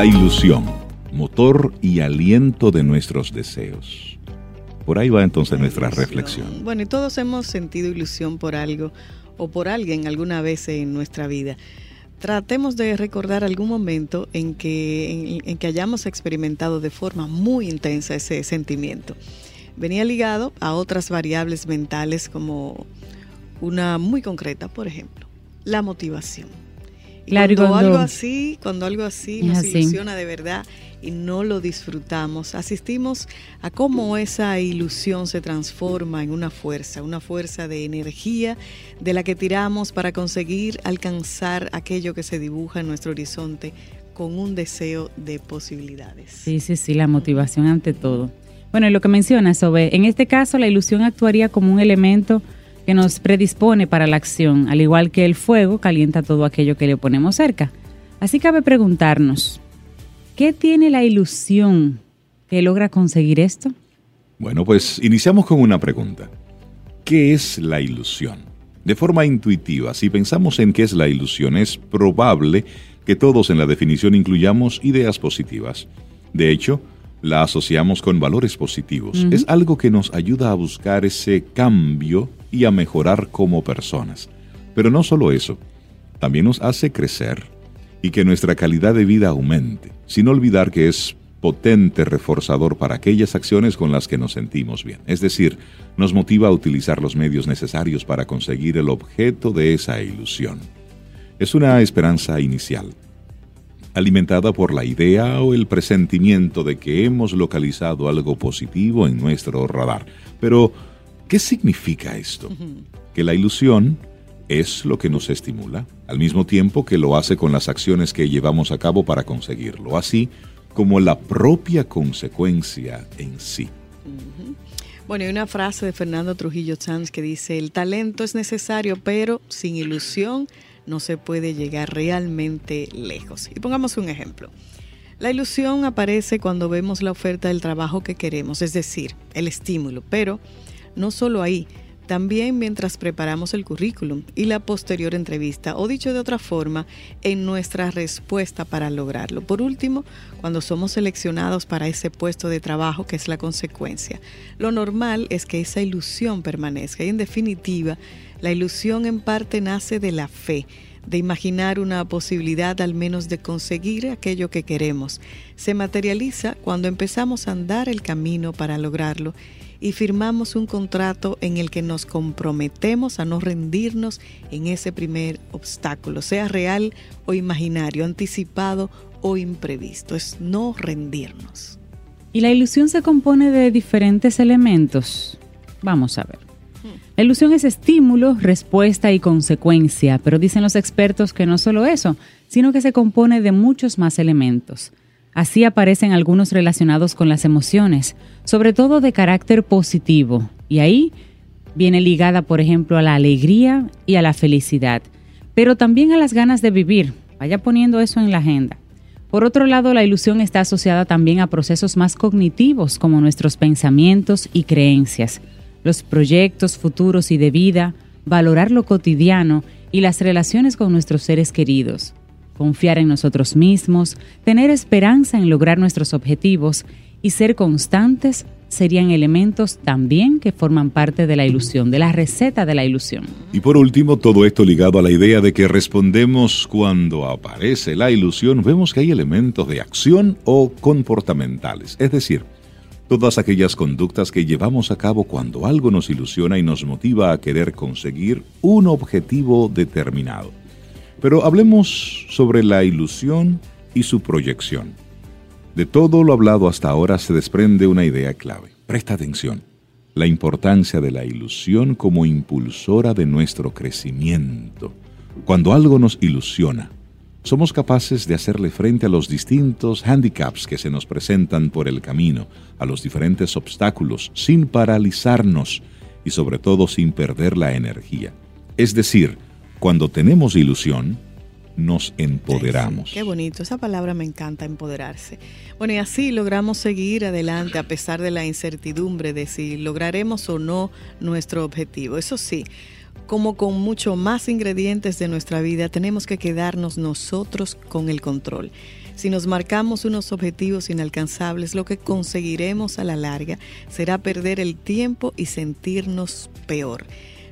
La ilusión, motor y aliento de nuestros deseos. Por ahí va entonces nuestra reflexión. Bueno, y todos hemos sentido ilusión por algo o por alguien alguna vez en nuestra vida. Tratemos de recordar algún momento en que, en, que hayamos experimentado de forma muy intensa ese sentimiento. Venía ligado a otras variables mentales como una muy concreta, por ejemplo, la motivación cuando, algo así, cuando algo así nos ilusiona de verdad y no lo disfrutamos, asistimos a cómo esa ilusión se transforma en una fuerza, una fuerza de energía de la que tiramos para conseguir alcanzar aquello que se dibuja en nuestro horizonte con un deseo de posibilidades. Sí, sí, sí, la motivación ante todo. Bueno, y lo que menciona Sobe, en este caso la ilusión actuaría como un elemento que nos predispone para la acción, al igual que el fuego calienta todo aquello que le ponemos cerca. Así cabe preguntarnos, ¿qué tiene la ilusión que logra conseguir esto? Bueno, pues iniciamos con una pregunta. ¿Qué es la ilusión? De forma intuitiva, si pensamos en qué es la ilusión, es probable que todos en la definición incluyamos ideas positivas. De hecho, la asociamos con valores positivos. Es algo que nos ayuda a buscar ese cambio y a mejorar como personas. Pero no solo eso, también nos hace crecer y que nuestra calidad de vida aumente, sin olvidar que es potente reforzador para aquellas acciones con las que nos sentimos bien. Es decir, nos motiva a utilizar los medios necesarios para conseguir el objeto de esa ilusión. Es una esperanza inicial, alimentada por la idea o el presentimiento de que hemos localizado algo positivo en nuestro radar. Pero ¿Qué significa esto? Que la ilusión es lo que nos estimula, al mismo tiempo que lo hace con las acciones que llevamos a cabo para conseguirlo, así como la propia consecuencia en sí. Bueno, hay una frase de Fernando Trujillo Sanz que dice, el talento es necesario, pero sin ilusión no se puede llegar realmente lejos. Y pongamos un ejemplo. La ilusión aparece cuando vemos la oferta del trabajo que queremos, es decir, el estímulo, pero no solo ahí, también mientras preparamos el currículum y la posterior entrevista, o dicho de otra forma, en nuestra respuesta para lograrlo. Por último, cuando somos seleccionados para ese puesto de trabajo que es la consecuencia. Lo normal es que esa ilusión permanezca y en definitiva, la ilusión en parte nace de la fe de imaginar una posibilidad al menos de conseguir aquello que queremos. Se materializa cuando empezamos a andar el camino para lograrlo y firmamos un contrato en el que nos comprometemos a no rendirnos en ese primer obstáculo, sea real o imaginario, anticipado o imprevisto. Es no rendirnos. Y la ilusión se compone de diferentes elementos. Vamos a ver. La ilusión es estímulo, respuesta y consecuencia, pero dicen los expertos que no solo eso, sino que se compone de muchos más elementos. Así aparecen algunos relacionados con las emociones, sobre todo de carácter positivo, y ahí viene ligada, por ejemplo, a la alegría y a la felicidad, pero también a las ganas de vivir. Vaya poniendo eso en la agenda. Por otro lado, la ilusión está asociada también a procesos más cognitivos como nuestros pensamientos y creencias, los proyectos futuros y de vida, valorar lo cotidiano y las relaciones con nuestros seres queridos confiar en nosotros mismos, tener esperanza en lograr nuestros objetivos y ser constantes serían elementos también que forman parte de la ilusión, de la receta de la ilusión. Y por último, todo esto ligado a la idea de que respondemos cuando aparece la ilusión, vemos que hay elementos de acción o comportamentales, es decir, todas aquellas conductas que llevamos a cabo cuando algo nos ilusiona y nos motiva a querer conseguir un objetivo determinado. Pero hablemos sobre la ilusión y su proyección. De todo lo hablado hasta ahora se desprende una idea clave. Presta atención. La importancia de la ilusión como impulsora de nuestro crecimiento. Cuando algo nos ilusiona, somos capaces de hacerle frente a los distintos handicaps que se nos presentan por el camino, a los diferentes obstáculos, sin paralizarnos y sobre todo sin perder la energía. Es decir, cuando tenemos ilusión, nos empoderamos. qué bonito, esa palabra me encanta, empoderarse. Bueno, y así logramos seguir adelante a pesar de la incertidumbre de si lograremos o no nuestro objetivo. Eso sí, como con mucho más ingredientes de nuestra vida, tenemos que quedarnos nosotros con el control. Si nos marcamos unos objetivos inalcanzables, lo que conseguiremos a la larga será perder el tiempo y sentirnos peor.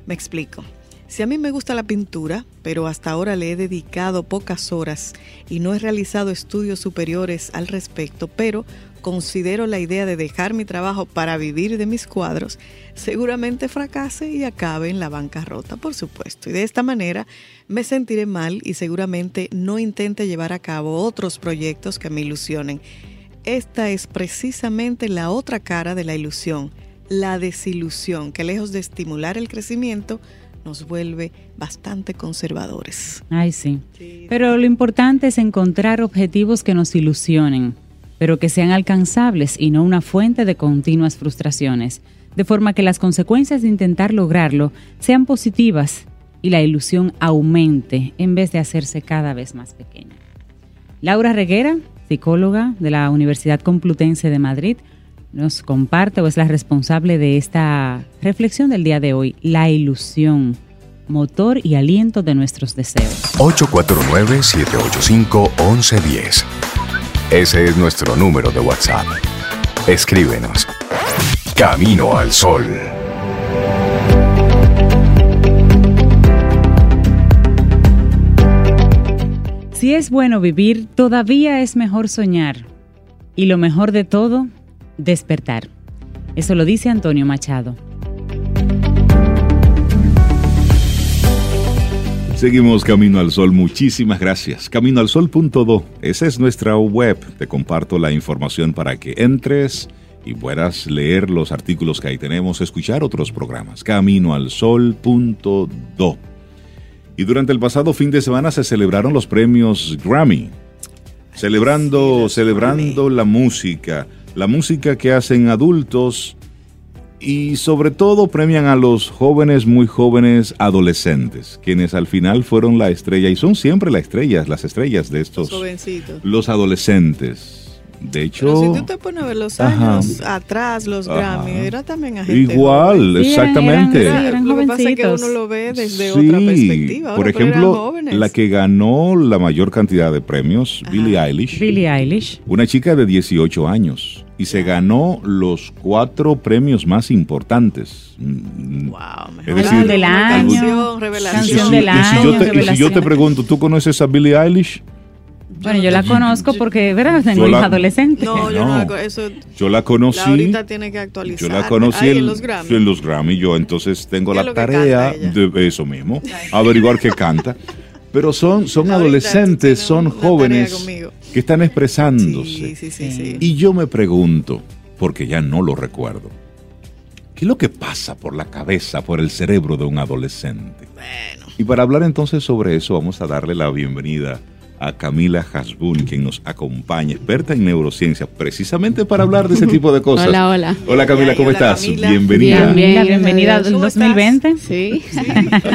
Me explico. Si a mí me gusta la pintura, pero hasta ahora le he dedicado pocas horas y no he realizado estudios superiores al respecto, pero considero la idea de dejar mi trabajo para vivir de mis cuadros, seguramente fracase y acabe en la bancarrota, por supuesto. Y de esta manera me sentiré mal y seguramente no intente llevar a cabo otros proyectos que me ilusionen. Esta es precisamente la otra cara de la ilusión, la desilusión, que lejos de estimular el crecimiento, nos vuelve bastante conservadores. Ay, sí. Pero lo importante es encontrar objetivos que nos ilusionen, pero que sean alcanzables y no una fuente de continuas frustraciones, de forma que las consecuencias de intentar lograrlo sean positivas y la ilusión aumente en vez de hacerse cada vez más pequeña. Laura Reguera, psicóloga de la Universidad Complutense de Madrid, nos comparte o es la responsable de esta reflexión del día de hoy, la ilusión, motor y aliento de nuestros deseos. 849-785-1110. Ese es nuestro número de WhatsApp. Escríbenos. Camino al Sol. Si es bueno vivir, todavía es mejor soñar. Y lo mejor de todo, despertar. Eso lo dice Antonio Machado. Seguimos Camino al Sol, muchísimas gracias. Caminoalsol.do, esa es nuestra web. Te comparto la información para que entres y puedas leer los artículos que ahí tenemos, escuchar otros programas. Caminoalsol.do. Y durante el pasado fin de semana se celebraron los premios Grammy. Celebrando, celebrando la música, la música que hacen adultos y sobre todo premian a los jóvenes, muy jóvenes adolescentes, quienes al final fueron la estrella y son siempre las estrellas, las estrellas de estos jovencitos. Los adolescentes. De hecho, Pero si tú te pones a ver los años atrás, los Grammy, era también a gente Igual, joven. exactamente. Sí, eran, eran Lo que pasa es que uno lo ve desde Sí, otra perspectiva. por ahora, eran ejemplo, la que ganó la mayor cantidad de premios, Ajá. Billie Eilish, Billie Eilish. una chica de 18 años, y se ganó los cuatro premios más importantes. Mm, Wow, Es mejor decir, del año, canción, revelación. canción y si- del año, yo te- y si yo te pregunto, ¿tú conoces a Billie Eilish? Bueno, yo la conozco porque, ¿verdad? La- hija adolescente. No, yo No. no, eso Yo la conocí. Laurita tiene que actualizar. Yo la conocí Ahí en, en los Grammy. en los Grammy. Yo entonces tengo ¿Qué la es tarea de eso mismo, averiguar qué canta. Pero son, son adolescentes, son jóvenes que están expresándose. Sí, sí, sí, sí. Y yo me pregunto, porque ya no lo recuerdo, ¿qué es lo que pasa por la cabeza, por el cerebro de un adolescente? Bueno, Y para hablar entonces sobre eso, vamos a darle la bienvenida a Camila Hasbun, quien nos acompaña, experta en neurociencia, precisamente para hablar de ese tipo de cosas. Hola, hola. Hola Camila, ¿cómo hola, estás? Camila. Bienvenida. Bien, bien. Bienvenida a al Dios. ¿Cómo 2020. Sí,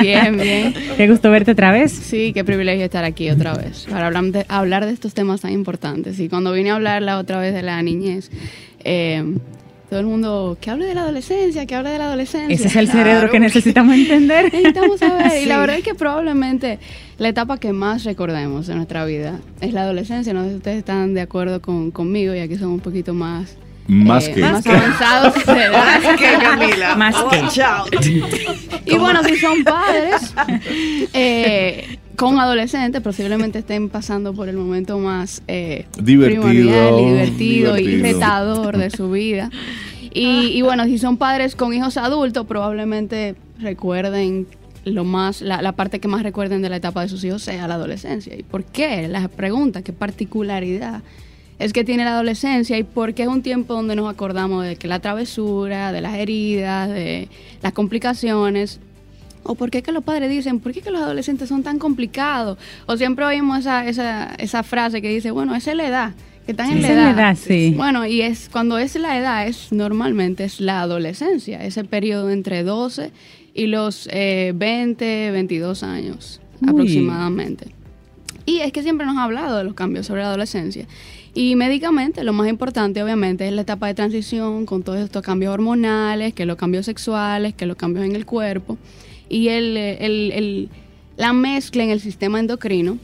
bien, bien. Qué gusto verte otra vez. Sí, qué privilegio estar aquí otra vez para hablar de, hablar de estos temas tan importantes. Y cuando vine a hablar la otra vez de la niñez, eh, todo el mundo, que hable de la adolescencia, que hable de la adolescencia. Ese es el cerebro Claro. que necesitamos entender. Necesitamos saber. Y la verdad es que probablemente la etapa que más recordemos en nuestra vida es la adolescencia. No sé si ustedes están de acuerdo con, conmigo, ya que son un poquito más, Más eh, que. más avanzados edad. más que Camila. Más que. Watch out. Y bueno, si son padres eh, con adolescentes, posiblemente estén pasando por el momento más eh, Divertido, primordial y divertido, y retador de su vida. Y, y bueno, si son padres con hijos adultos, probablemente recuerden lo más, la, la parte que más recuerden de la etapa de sus hijos sea la adolescencia. ¿Y por qué? La pregunta, ¿qué particularidad es que tiene la adolescencia? Y por qué es un tiempo donde nos acordamos de que la travesura, de las heridas, de las complicaciones, ¿O por qué que los padres dicen, por qué que los adolescentes son tan complicados? O siempre oímos esa, esa, esa frase que dice, bueno, esa es la edad, que están en la edad. es la edad, sí. Bueno, y es cuando es la edad, es normalmente es la adolescencia, ese periodo entre 12 y los eh, 20, 22 años Uy. aproximadamente. Y es que siempre nos ha hablado de los cambios sobre la adolescencia. Y médicamente, lo más importante, obviamente, es la etapa de transición con todos estos cambios hormonales, que los cambios sexuales, que los cambios en el cuerpo y el, eh, el- el- la mezcla en el sistema endocrino.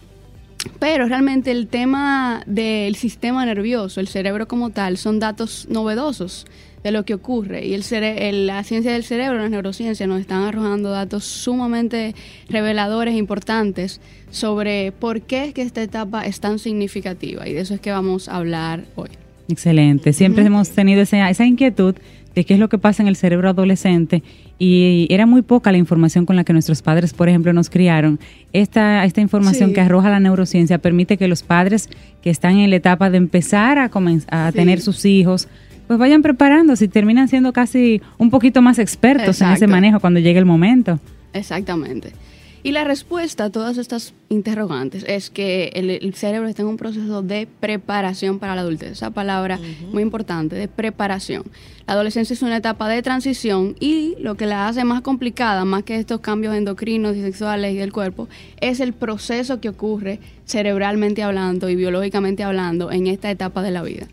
Pero realmente el tema del sistema nervioso, el cerebro como tal, son datos novedosos de lo que ocurre. Y el cere- el- la ciencia del cerebro, las neurociencias, nos están arrojando datos sumamente reveladores, importantes, sobre por qué es que esta etapa es tan significativa. Y de eso es que vamos a hablar hoy. Excelente. Siempre hemos tenido esa, esa inquietud de qué es lo que pasa en el cerebro adolescente y era muy poca la información con la que nuestros padres, por ejemplo, nos criaron. Esta, esta información Sí. que arroja la neurociencia permite que los padres que están en la etapa de empezar a, a Sí. tener sus hijos, pues vayan preparándose y terminan siendo casi un poquito más expertos en ese manejo cuando llegue el momento. Exactamente. Y la respuesta a todas estas interrogantes es que el, el cerebro está en un proceso de preparación para la adultez. Esa palabra muy importante, de preparación. La adolescencia es una etapa de transición y lo que la hace más complicada, más que estos cambios endocrinos y sexuales y del cuerpo, es el proceso que ocurre cerebralmente hablando y biológicamente hablando en esta etapa de la vida.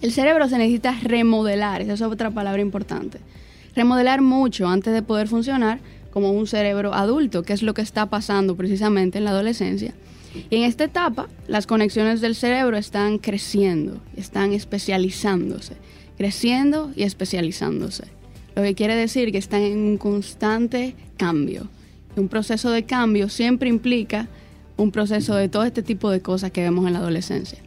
El cerebro se necesita remodelar, esa es otra palabra importante. Remodelar mucho antes de poder funcionar como un cerebro adulto, que es lo que está pasando precisamente en la adolescencia. Y en esta etapa, las conexiones del cerebro están creciendo, están especializándose, creciendo y especializándose. Lo que quiere decir que están en un constante cambio. Un proceso de cambio siempre implica un proceso de todo este tipo de cosas que vemos en la adolescencia.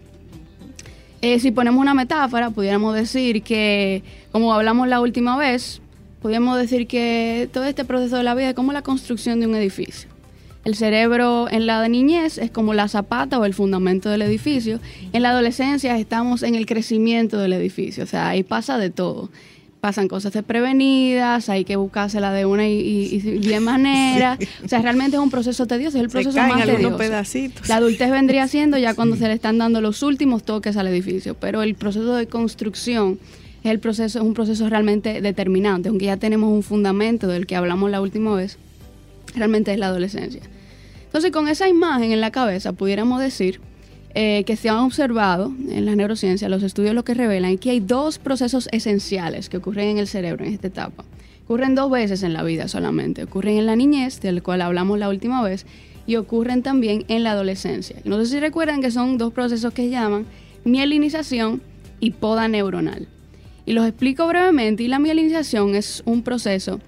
Eh, si ponemos una metáfora, pudiéramos decir que, como hablamos la última vez, podríamos decir que todo este proceso de la vida es como la construcción de un edificio. El cerebro en la niñez es como la zapata o el fundamento del edificio. En la adolescencia estamos en el crecimiento del edificio, o sea, ahí pasa de todo. Pasan cosas desprevenidas, hay que buscársela de una y, y- y de manera. O sea, realmente es un proceso tedioso, es el Se proceso caen más tedioso. pedacitos. La adultez vendría siendo ya cuando se le están dando los últimos toques al edificio, pero el proceso de construcción es el proceso es un proceso realmente determinante, aunque ya tenemos un fundamento del que hablamos la última vez, realmente es la adolescencia. Entonces, con esa imagen en la cabeza, pudiéramos decir eh, que se han observado en la neurociencia, los estudios lo que revelan es que hay dos procesos esenciales que ocurren en el cerebro en esta etapa. Ocurren dos veces en la vida solamente. Ocurren en la niñez, del cual hablamos la última vez, y ocurren también en la adolescencia. No sé si recuerdan que son dos procesos que llaman mielinización y poda neuronal. Y los explico brevemente. Y la mielinización es un proceso.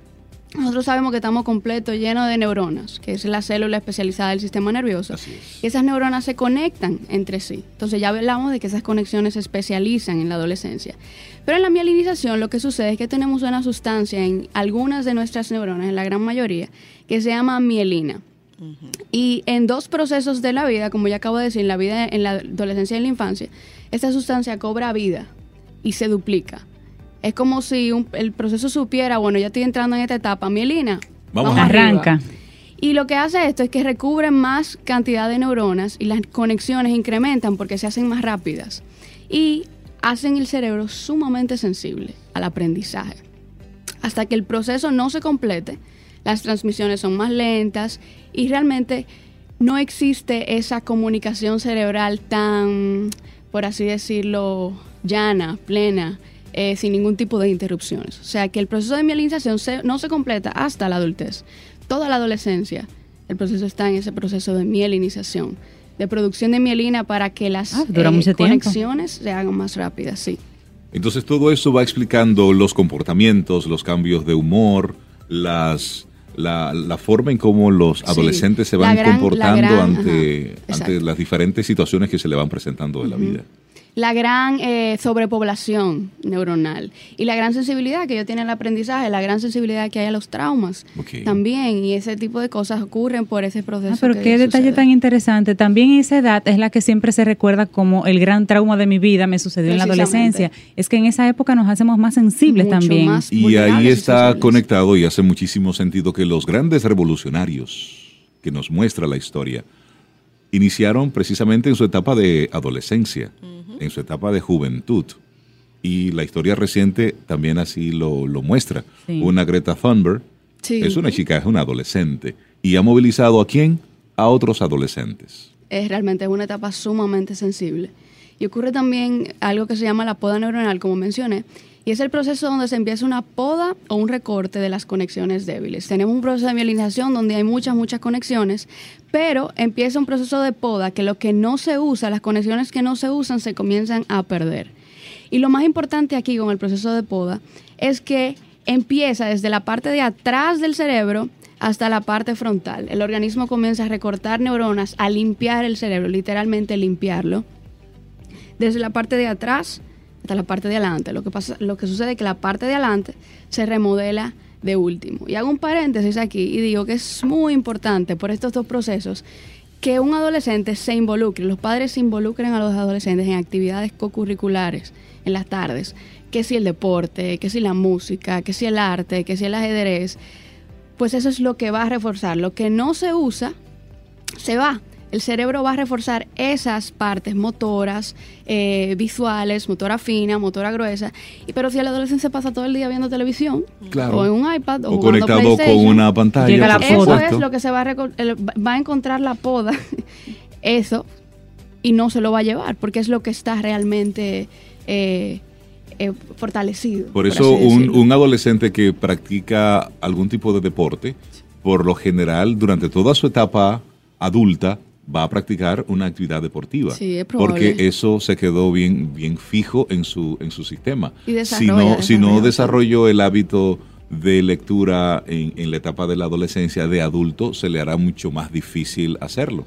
Nosotros sabemos que estamos completos, llenos de neuronas, que es la célula especializada del sistema nervioso. Es. Y esas neuronas se conectan entre sí. Entonces ya hablamos de que esas conexiones se especializan en la adolescencia. Pero en la mielinización lo que sucede es que tenemos una sustancia en algunas de nuestras neuronas, en la gran mayoría, que se llama mielina. Y en dos procesos de la vida, como ya acabo de decir, en la vida, en la adolescencia y en la infancia, esta sustancia cobra vida y se duplica. Es como si un- el proceso supiera, bueno, ya estoy entrando en esta etapa, mielina. Vamos arriba. Arranca. Y lo que hace esto es que recubre más cantidad de neuronas y las conexiones incrementan porque se hacen más rápidas. Y hacen el cerebro sumamente sensible al aprendizaje. Hasta que el proceso no se complete, las transmisiones son más lentas y realmente no existe esa comunicación cerebral tan, por así decirlo, llana, plena, eh, sin ningún tipo de interrupciones. O sea que el proceso de mielinización se- no se completa hasta la adultez. Toda la adolescencia, el proceso está en ese proceso de mielinización, de producción de mielina para que las Ah, tiempo. conexiones se hagan más rápidas, sí. Entonces todo eso va explicando los comportamientos, los cambios de humor, las la, la forma en cómo los Sí, adolescentes se van gran- la comportando gran- ante, ajá, ante las diferentes situaciones que se le van presentando de la vida. La gran eh, sobrepoblación neuronal y la gran sensibilidad que ellos tienen al aprendizaje, la gran sensibilidad que hay a los traumas también. Y ese tipo de cosas ocurren por ese proceso. Ah, pero que qué detalle sucede. tan interesante. También esa edad es la que siempre se recuerda como el gran trauma de mi vida me sucedió en la adolescencia. Es que en esa época nos hacemos más sensibles Mucho también. más Y ahí y está conectado y hace muchísimo sentido que los grandes revolucionarios que nos muestra la historia iniciaron precisamente en su etapa de adolescencia, en su etapa de juventud. Y la historia reciente también así lo, lo muestra. Sí. Una Greta Thunberg Sí. es una chica, es una adolescente. Y ha movilizado a quién? A otros adolescentes. es realmente una etapa sumamente sensible. Y ocurre también algo que se llama la poda neuronal, como mencioné, y es el proceso donde se empieza una poda o un recorte de las conexiones débiles. Tenemos un proceso de mielinización donde hay muchas, muchas conexiones, pero empieza un proceso de poda que lo que no se usa, las conexiones que no se usan, se comienzan a perder. Y lo más importante aquí con el proceso de poda es que empieza desde la parte de atrás del cerebro hasta la parte frontal. El organismo comienza a recortar neuronas, a limpiar el cerebro, literalmente limpiarlo, desde la parte de atrás hasta la parte de adelante. Lo que, pasa, lo que sucede es que la parte de adelante se remodela de último. Y hago un paréntesis aquí y digo que es muy importante por estos dos procesos que un adolescente se involucre, los padres se involucren a los adolescentes en actividades cocurriculares en las tardes, que si el deporte, que si la música, que si el arte, que si el ajedrez, pues eso es lo que va a reforzar. Lo que no se usa, se va. El cerebro va a reforzar esas partes motoras, eh, visuales, motora fina, motora gruesa. Y, pero si el adolescente se pasa todo el día viendo televisión, Claro. o en un iPad, o, O jugando conectado con una pantalla. Llega la por eso es lo que se va a, va a encontrar la poda, eso, y no se lo va a llevar, porque es lo que está realmente eh, eh, fortalecido. Por eso un, un adolescente que practica algún tipo de deporte, por lo general, durante toda su etapa adulta, va a practicar una actividad deportiva. Sí, es probable. porque eso se quedó bien, bien fijo en su, en su sistema. Y si no, si no desarrolló el hábito de lectura en, en la etapa de la adolescencia de adulto, se le hará mucho más difícil hacerlo.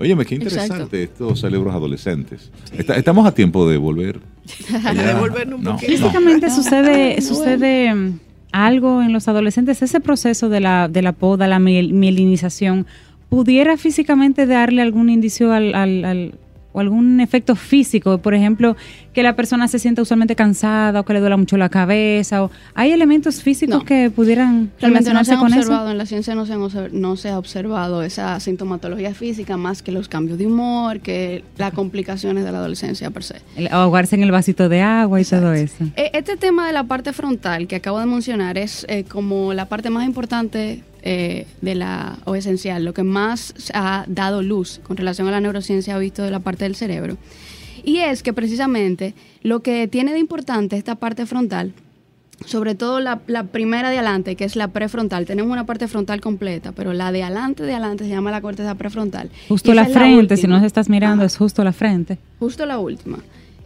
Óyeme, qué interesante Exacto. estos cerebros adolescentes. Está- estamos a tiempo de volver. allá. devolvernos un No, poquito. no. Físicamente sucede, sucede mm, algo en los adolescentes, ese proceso de la, de la poda, la miel- mielinización, ¿pudiera físicamente darle algún indicio al, al- al- o algún efecto físico? Por ejemplo, que la persona se sienta usualmente cansada o que le duela mucho la cabeza. O, ¿Hay elementos físicos No. que pudieran Realmente no se han con eso? observado, en la ciencia no se, han obser- no se ha observado esa sintomatología física más que los cambios de humor, que las complicaciones de la adolescencia per se. El ahogarse en el vasito de agua y todo eso. Eh, Este tema de la parte frontal que acabo de mencionar es eh, como la parte más importante eh, de la, o esencial, lo que más ha dado luz con relación a la neurociencia ha visto de la parte del cerebro. Y es que precisamente lo que tiene de importante esta parte frontal, sobre todo la, la primera de adelante, que es la prefrontal, tenemos una parte frontal completa, pero la de adelante de adelante se llama la corteza prefrontal. Justo la es la frente, si nos estás mirando, Ajá. es justo la frente. Justo la última.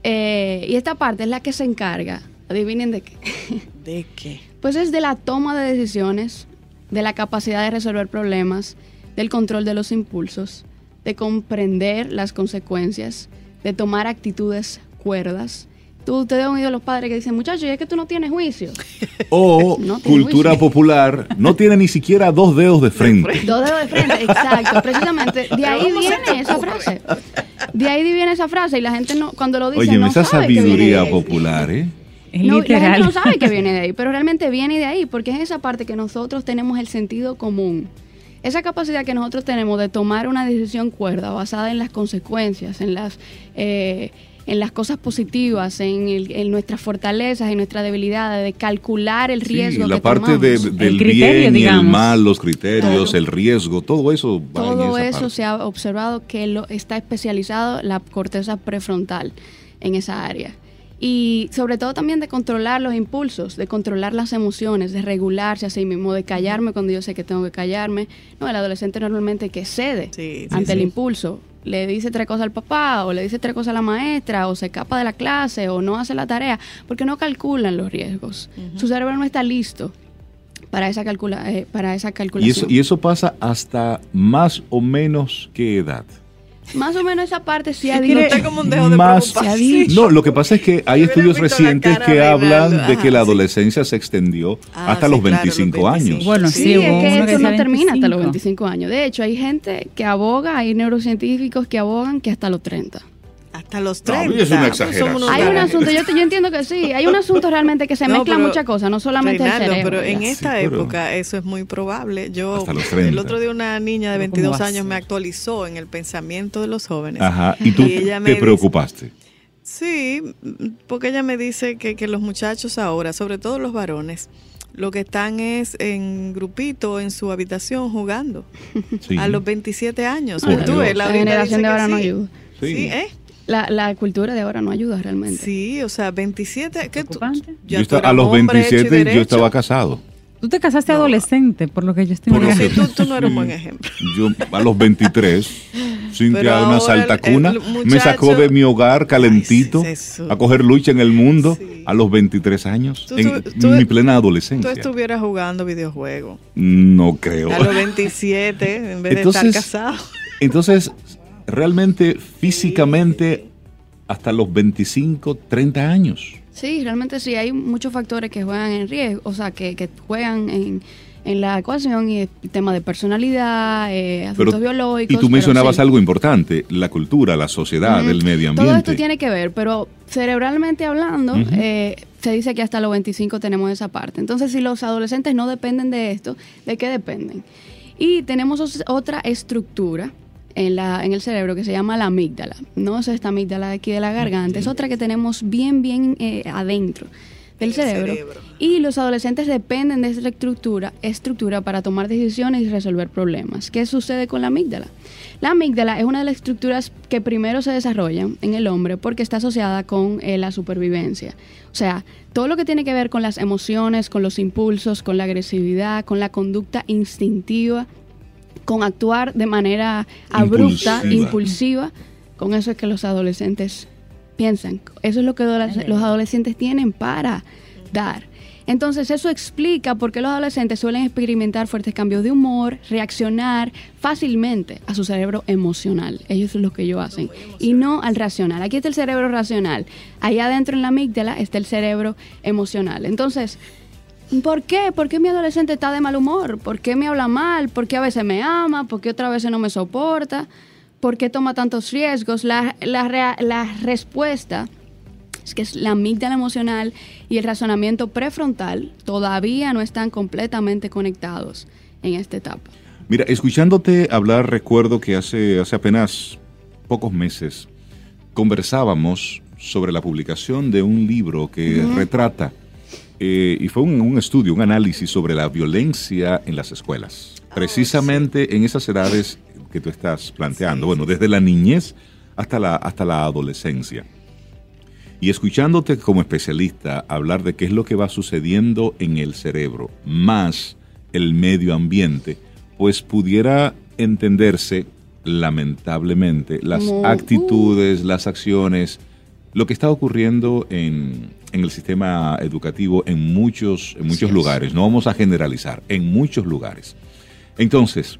Eh, y esta parte es la que se encarga, adivinen de qué. ¿De qué? Pues es de la toma de decisiones, de la capacidad de resolver problemas, del control de los impulsos, de comprender las consecuencias, de tomar actitudes cuerdas. Tú, ustedes han oído a los padres que dicen, muchachos, es que tú no tienes juicio. O No cultura juicio. popular, no tiene ni siquiera dos dedos de frente. Dos dedos de frente, exacto. Precisamente, de ahí viene esa frase. De ahí viene esa frase y la gente no, cuando lo dice Oye, no esa sabe que viene de sabiduría ahí. popular, ¿eh? Es No, La gente no sabe que viene de ahí, pero realmente viene de ahí, porque es esa parte que nosotros tenemos el sentido común. Esa capacidad que nosotros tenemos de tomar una decisión cuerda basada en las consecuencias, en las, eh, en las cosas positivas, en, el- en nuestras fortalezas, en nuestras debilidades, de calcular el Sí, riesgo la que parte de- del criterio, bien y el mal, los criterios, Todo. el riesgo, todo eso va en Todo esa eso parte. se ha observado que lo, está especializado la corteza prefrontal en esa área. Y sobre todo también de controlar los impulsos, de controlar las emociones, de regularse a sí mismo, de callarme cuando yo sé que tengo que callarme. No, el adolescente normalmente que cede Sí, sí, ante el impulso. Le dice tres cosas al papá, o le dice tres cosas a la maestra, o se escapa de la clase, o no hace la tarea, porque no calculan los riesgos. Su cerebro no está listo para esa, calcula eh, para esa Y calculación. eso, y eso pasa hasta más o menos qué edad. Más o menos esa parte sí ha como un dejo de Más-. No, lo que pasa es que hay estudios recientes que hablan de que la sí. adolescencia se extendió Ah, hasta sí, los claro, los 25 años. 25. Bueno, Sí, sí, es que esto no termina hasta los 25. 25 años. De hecho, hay gente que aboga, hay neurocientíficos que abogan que hasta los 30. Hasta los No, 30. es una Somos exageración. unos Hay un asunto, yo, te- yo entiendo que sí, hay un asunto realmente que se No, pero, muchas cosas, no solamente Reinaldo, el cerebro. pero en esta Sí, pero- época eso es muy probable. Yo Hasta los 30. el otro día una niña de Pero ¿cómo 22 va a años me actualizó en el pensamiento de los jóvenes. Ajá, y tú Y ella me te dice- preocupaste. Sí, porque ella me dice que, que los muchachos ahora, sobre todo los varones, lo que están es en grupito en su habitación jugando Sí. a los 27 años. Tú, La generación de ahora no ayuda. Sí. Sí, ¿eh? La, la cultura de ahora no ayuda realmente. Sí, o sea, 27. ¿qué tú- Yo tú estaba- a los hombre hecho y 27 yo estaba casado. Tú te casaste adolescente, por lo que yo estoy Sí, mirando. que- tú, tú no eres un buen ejemplo. Yo a los 23, sin que una ahora el- salta cuna, el me sacó de mi hogar calentito Ay, sí, a coger lucha en el mundo Sí. a los 23 años, Tú- en tú- tú- mi plena Tú adolescencia. estuvieras jugando videojuegos No creo. a los 27 en vez de Entonces- estar casado. Entonces, realmente, físicamente, hasta los 25, 30 años. Sí, realmente sí, hay muchos factores que juegan en riesgo, o sea, que, que juegan en, en la ecuación y el tema de personalidad, eh, asuntos biológicos. y tú mencionabas sí. algo importante, la cultura, la sociedad, el medio ambiente. Todo esto tiene que ver, pero cerebralmente hablando, eh, se dice que hasta los 25 tenemos esa parte. Entonces, si los adolescentes no dependen de esto, ¿de qué dependen? Y tenemos os- otra estructura en, la, en el cerebro que se llama la amígdala. No es esta amígdala de aquí de la garganta, es otra que tenemos bien, bien eh, adentro del El cerebro. cerebro. Y los adolescentes dependen de esa estructura, estructura para tomar decisiones y resolver problemas. ¿Qué sucede con la amígdala? La amígdala es una de las estructuras que primero se desarrollan en el hombre porque está asociada con eh, la supervivencia. O sea, todo lo que tiene que ver con las emociones, con los impulsos, con la agresividad, con la conducta instintiva, con actuar de manera abrupta, Impulsiva. impulsiva, con eso es que los adolescentes piensan. Eso es lo que los adolescentes tienen para dar. Entonces eso explica por qué los adolescentes suelen experimentar fuertes cambios de humor, reaccionar fácilmente a su cerebro emocional. Ellos es lo que ellos hacen. Y no al racional. Aquí está el cerebro racional. Allá adentro en la amígdala está el cerebro emocional. Entonces, ¿Por qué? ¿Por qué mi adolescente está de mal humor? ¿Por qué me habla mal? ¿Por qué a veces me ama? ¿Por qué otras veces no me soporta? ¿Por qué toma tantos riesgos? La, la, respuesta es que es la amígdala emocional y el razonamiento prefrontal todavía no están completamente conectados en esta etapa. Mira, escuchándote hablar, recuerdo que hace, hace apenas pocos meses conversábamos sobre la publicación de un libro que retrata, eh, y fue un, un estudio, un análisis sobre la violencia en las escuelas, precisamente en esas edades que tú estás planteando, bueno, desde la niñez hasta la, hasta la adolescencia. Y escuchándote como especialista hablar de qué es lo que va sucediendo en el cerebro, más el medio ambiente, pues pudiera entenderse lamentablemente las uh. actitudes, las acciones, lo que está ocurriendo en, en el sistema educativo en muchos, en muchos lugares. No vamos a generalizar, en muchos lugares. Entonces,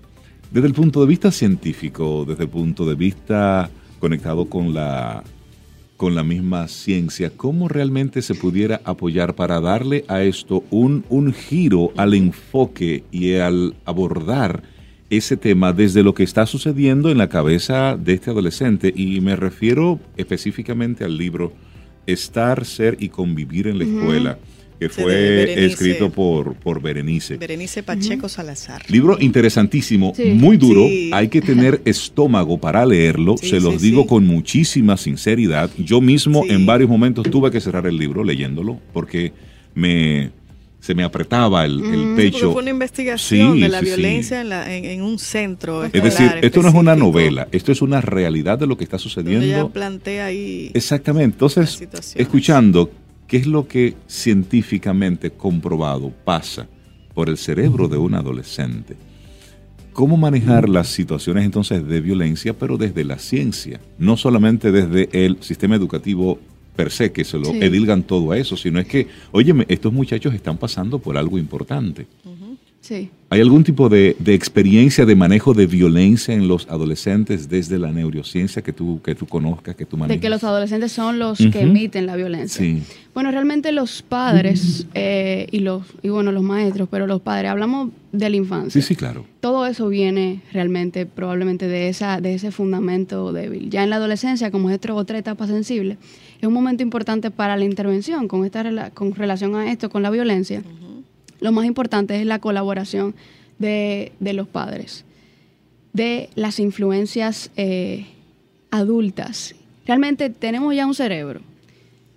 desde el punto de vista científico, desde el punto de vista conectado con la, con la misma ciencia, ¿cómo realmente se pudiera apoyar para darle a esto un, un giro al enfoque y al abordar ese tema desde lo que está sucediendo en la cabeza de este adolescente? Y me refiero específicamente al libro Estar, Ser y Convivir en la Escuela, que fue Berenice. escrito por, por Berenice. Berenice Pacheco Salazar. Libro interesantísimo, Sí. muy duro. Sí. Hay que tener estómago para leerlo. Sí, Se los sí, digo sí. con muchísima sinceridad. Yo mismo Sí. en varios momentos tuve que cerrar el libro leyéndolo porque me se me apretaba el, el pecho. fue una investigación Sí, de la sí, sí. violencia en, la- en- en un centro. Es decir, esto no es una novela, esto es una realidad de lo que está donde ella sucediendo. plantea ahí. Exactamente. Entonces, escuchando qué es lo que científicamente comprobado pasa por el cerebro de un adolescente. ¿Cómo manejar las situaciones entonces de violencia, pero desde la ciencia? No solamente desde el sistema educativo per se, que se lo Sí. edilgan todo a eso, sino es que, óyeme, estos muchachos están pasando por algo importante. Sí. ¿Hay algún tipo de, de experiencia de manejo de violencia en los adolescentes desde la neurociencia que tú, que tú conozcas, que tú manejas? De que los adolescentes son los que emiten la violencia. Sí. Bueno, realmente los padres eh, y los y bueno los maestros, pero los padres hablamos de la infancia. Sí, sí, claro. Todo eso viene realmente probablemente de esa de ese fundamento débil. Ya en la adolescencia, como es otro- otra etapa sensible, es un momento importante para la intervención con esta rela- con relación a esto, con la violencia. Lo más importante es la colaboración de, de los padres, de las influencias eh, adultas. Realmente tenemos ya un cerebro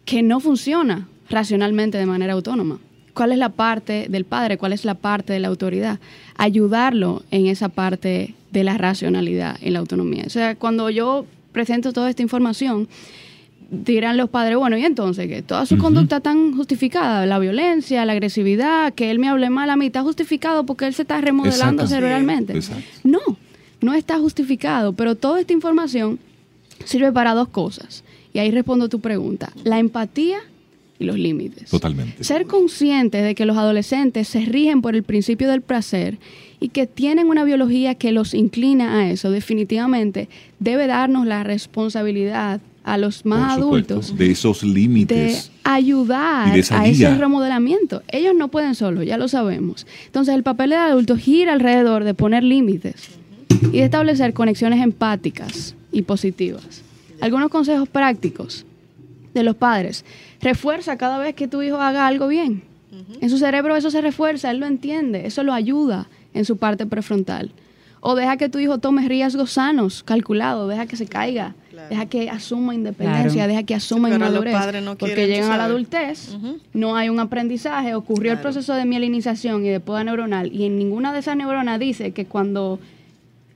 que no funciona racionalmente de manera autónoma. ¿Cuál es la parte del padre? ¿Cuál es la parte de la autoridad? Ayudarlo en esa parte de la racionalidad y la autonomía. O sea, cuando yo presento toda esta información, dirán los padres, bueno, y entonces que toda su conducta tan justificada, la violencia, la agresividad, que él me hable mal a mí, está justificado porque él se está remodelando cerebralmente. Exacto. No, no está justificado, pero toda esta información sirve para dos cosas. Y ahí respondo tu pregunta, la empatía y los límites. Totalmente. Ser conscientes de que los adolescentes se rigen por el principio del placer y que tienen una biología que los inclina a eso, definitivamente debe darnos la responsabilidad a los más supuesto, adultos de esos de límites. ayudar Y de esa a ese remodelamiento. Ellos no pueden solos, ya lo sabemos. Entonces el papel del adulto gira alrededor de poner límites y de establecer conexiones empáticas y positivas. Algunos consejos prácticos de los padres. Refuerza cada vez que tu hijo haga algo bien. En su cerebro eso se refuerza, él lo entiende, eso lo ayuda en su parte prefrontal. O deja que tu hijo tome riesgos sanos, calculados, deja que se caiga, deja que asuma independencia, Claro. deja que asuma Sí, inmadurez. no porque llegan a la adultez, no hay un aprendizaje, ocurrió el proceso de mielinización y de poda neuronal, y en ninguna de esas neuronas dice que cuando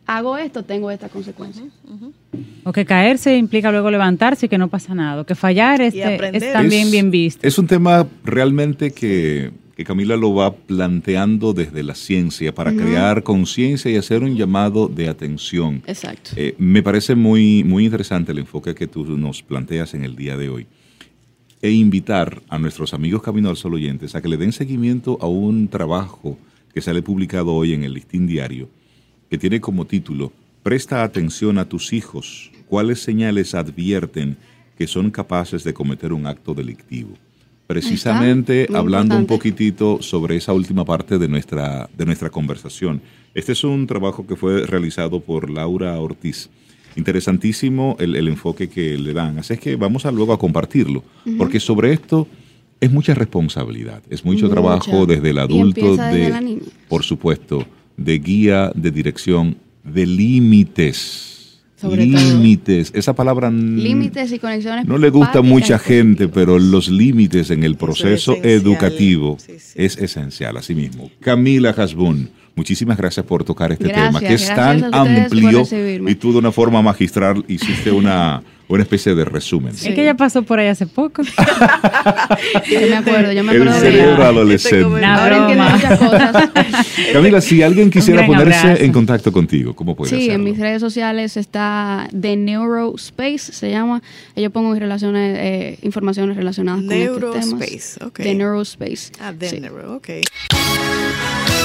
hago esto tengo esta consecuencia. O que caerse implica luego levantarse y que no pasa nada. O que fallar este, aprender. es también Es- bien visto. Es un tema realmente que, que Camila lo va planteando desde la ciencia para crear conciencia y hacer un llamado de atención. Exacto. Eh, me parece muy, muy interesante el enfoque que tú nos planteas en el día de hoy. E invitar a nuestros amigos Camino al Sol oyentes a que le den seguimiento a un trabajo que sale publicado hoy en el Listín Diario, que tiene como título Presta atención a tus hijos. ¿Cuáles señales advierten que son capaces de cometer un acto delictivo? Precisamente hablando un poquitito sobre esa última parte de nuestra, de nuestra conversación. Este es un trabajo que fue realizado por Laura Ortiz. Interesantísimo el, el enfoque que le dan. Así es que vamos a luego a compartirlo, porque sobre esto es mucha responsabilidad, es mucho trabajo desde el adulto, desde de, por supuesto, de guía, de dirección, de límites. Sobre todo. límites, esa palabra Límites y conexiones. no le gusta a mucha gente, pero los límites en el es proceso educativo Sí, sí. es esencial, así mismo. Camila Hasbun, muchísimas gracias por tocar este Gracias, tema, que es tan amplio y tú de una forma magistral hiciste una, una especie de resumen. Es que ella pasó por ahí hace poco. Yo me acuerdo, yo me El acuerdo de cerebro adolescente. Una Ahora entiendo broma. muchas cosas. Camila, si alguien quisiera ponerse abrazo. en contacto contigo, ¿cómo puede Sí, hacerlo? en mis redes sociales está The Neurospace, se llama. Yo pongo relaciones, eh, informaciones relacionadas con estos temas. Neurospace, ok. The Neurospace. Ah, Sí. Denver, ok.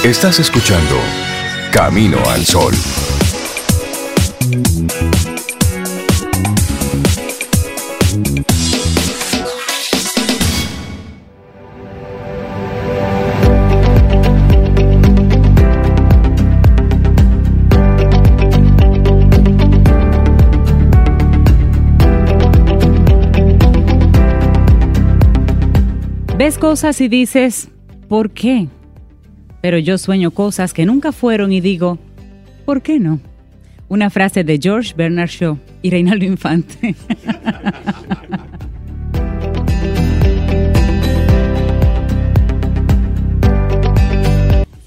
Estás escuchando Camino al Sol. Ves cosas y dices, ¿por qué? Pero yo sueño cosas que nunca fueron y digo, ¿por qué no? Una frase de George Bernard Shaw y Reinaldo Infante.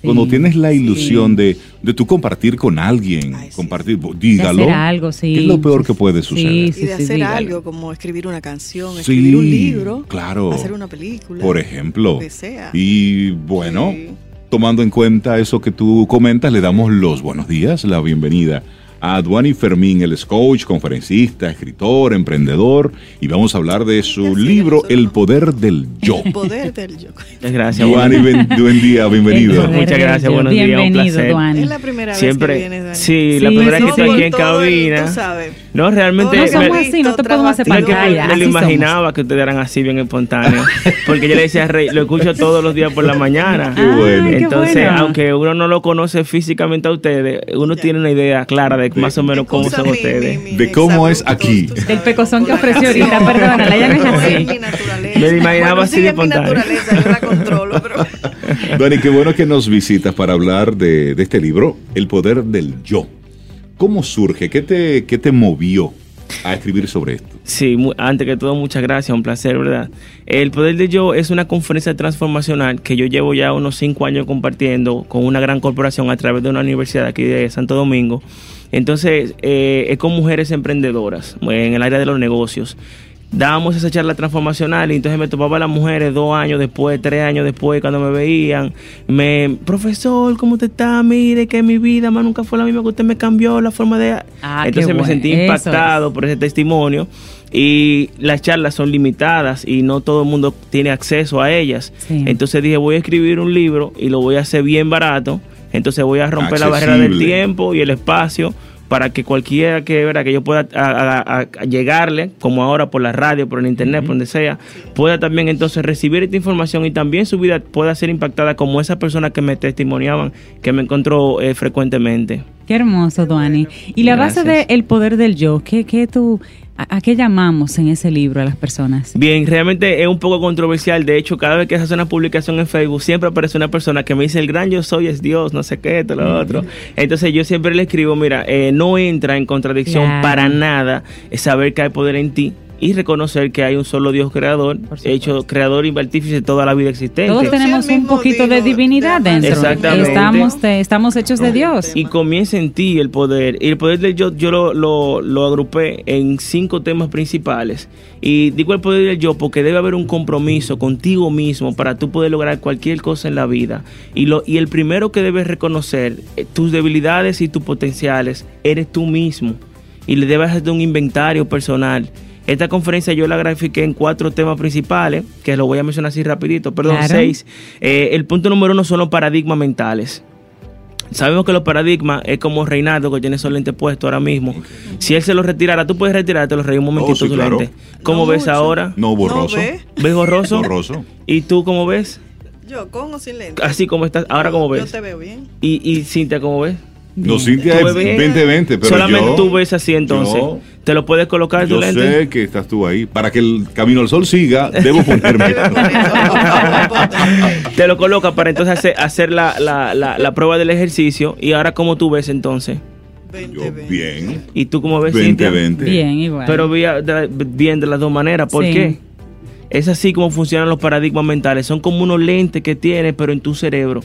Cuando Sí, tienes la ilusión sí. de, de tú compartir con alguien, Ay, sí. compartir, De dígalo. hacer algo, sí. ¿Qué es lo peor que puede suceder? sí, y de sí, hacer dígalo. algo como escribir una canción, Sí, escribir un libro, claro. hacer una película. Por ejemplo. Lo que sea. Y bueno, Sí. Tomando en cuenta eso que tú comentas, le damos los buenos días, la bienvenida a Duani Fermín, es coach, conferencista, escritor, emprendedor, y vamos a hablar de su libro. El Poder del Yo. El poder del yo. Muchas gracias. Duani, ben- buen día, El bienvenido. Muchas gracias, buenos días, un Bienvenido, placer. Duani. Es la primera Siempre. vez que vienes, Dani. sí, la Sí, primera sí, vez que estoy aquí en Por todo el- cabina. tú sabes. No, realmente No lo me- somos así, no te podemos hacer me, pantalla. me así lo somos. imaginaba que ustedes eran así bien espontáneos. Porque yo le decía a Rey, lo escucho todos los días por la mañana. Qué bueno. Qué Entonces, bueno. aunque uno no lo conoce físicamente a ustedes, uno Ya. tiene una idea clara de más o menos cómo son mi- ustedes. mi- mi De cómo es aquí. Del pecozón que ofreció ahorita, perdónala, ella no es así. mi naturaleza. Me imaginaba Bueno, así sí de espontáneo. naturaleza, yo la controlo, pero... Duani, qué bueno que nos visitas para hablar de, de este libro, El Poder del Yo. ¿Cómo surge? ¿Qué te, qué te movió a escribir sobre esto? Sí, antes que todo, muchas gracias, un placer, ¿verdad? El Poder de Yo es una conferencia transformacional que yo llevo ya unos cinco años compartiendo con una gran corporación a través de una universidad aquí de Santo Domingo. Entonces, eh, es con mujeres emprendedoras en el área de los negocios. Dábamos esa charla transformacional y entonces me topaba las mujeres dos años después, tres años después, cuando me veían, me, profesor, ¿cómo te está? Mire que mi vida más nunca fue la misma que usted me cambió la forma de... Ah, entonces me sentí impactado por ese testimonio y las charlas son limitadas y no todo el mundo tiene acceso a ellas. Sí. Entonces dije, voy a escribir un libro y lo voy a hacer bien barato. Entonces voy a romper la barrera del tiempo y el espacio para que cualquiera que, ¿verdad? que yo pueda a- a- a- a llegarle, como ahora por la radio, por el internet, por donde sea, pueda también entonces recibir esta información y también su vida pueda ser impactada como esa persona que me testimoniaban, que me encontró eh, frecuentemente. Qué hermoso, Duani. Y la base de El Poder del Yo, ¿qué, qué tú, a, a qué llamamos en ese libro a las personas? Bien, realmente es un poco controversial. De hecho, cada vez que se hace una publicación en Facebook, siempre aparece una persona que me dice, el gran yo soy es Dios, no sé qué, esto, lo otro. Entonces yo siempre le escribo, mira, eh, no entra en contradicción Claro. para nada saber que hay poder en ti y reconocer que hay un solo Dios creador, hecho creador y artífice de toda la vida existente. Todos tenemos un poquito de divinidad de dentro. Exactamente. Estamos, de- estamos hechos de Dios. y comienza en ti el poder. Y el poder del yo, yo lo, lo, lo agrupé en cinco temas principales. Y digo el poder del yo porque debe haber un compromiso contigo mismo para tú poder lograr cualquier cosa en la vida. Y, lo, y el primero que debes reconocer, eh, tus debilidades y tus potenciales, eres tú mismo. Y le debes hacer un inventario personal. Esta conferencia yo la grafiqué en cuatro temas principales, que lo voy a mencionar así rapidito, perdón, Claro. seis. Eh, el punto número uno son los paradigmas mentales. Sabemos que los paradigmas es como Reinaldo que tiene esos lentes puestos ahora mismo. Si él se los retirara, tú puedes retirarte los rey un momentito Oh, sí, tu claro. lente. ¿Cómo No ves mucho. ahora? No, borroso. No ve. ¿Ves borroso? Borroso. ¿Y tú cómo ves? Yo, con o sin lente. Así como estás. Ahora cómo Yo ves. te veo bien. ¿Y, y Cintia cómo ves? No. Cintia ¿Tú es ves bien? 2020, pero Solamente yo, tú ves así entonces. yo- ¿Te lo puedes colocar tu yo lente? sé que estás tú ahí. Para que el Camino al Sol siga, debo ponerme. Te lo coloca para entonces hacer, hacer la, la, la, la prueba del ejercicio. ¿Y ahora cómo tú ves entonces? yo, 20, 20. bien. ¿Y tú cómo ves, Cintia? 2020. Bien, igual. Pero bien de las dos maneras. ¿Por Sí. qué? Es así como funcionan los paradigmas mentales. Son como unos lentes que tienes, pero en tu cerebro.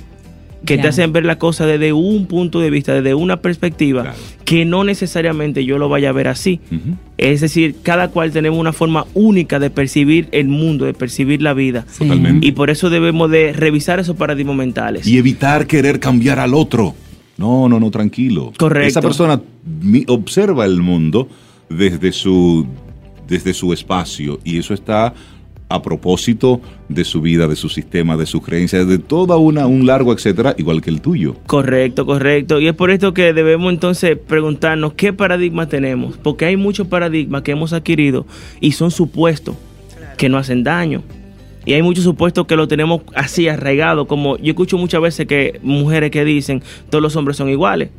Que te hacen ver la cosa desde un punto de vista, desde una perspectiva, Claro. que no necesariamente yo lo vaya a ver así. Es decir, cada cual tenemos una forma única de percibir el mundo, de percibir la vida. Sí. Totalmente. Y por eso debemos de revisar esos paradigmas mentales. Y evitar querer cambiar al otro. No, no, no, tranquilo. Correcto. Esa persona observa el mundo desde su, desde su espacio y eso está a propósito de su vida, de su sistema, de sus creencias, de toda una, un largo etcétera, igual que el tuyo. Correcto, correcto. Y es por esto que debemos entonces preguntarnos qué paradigmas tenemos. Porque hay muchos paradigmas que hemos adquirido y son supuestos que no hacen daño. Y hay muchos supuestos que lo tenemos así arraigado. Como yo escucho muchas veces que mujeres que dicen todos los hombres son iguales.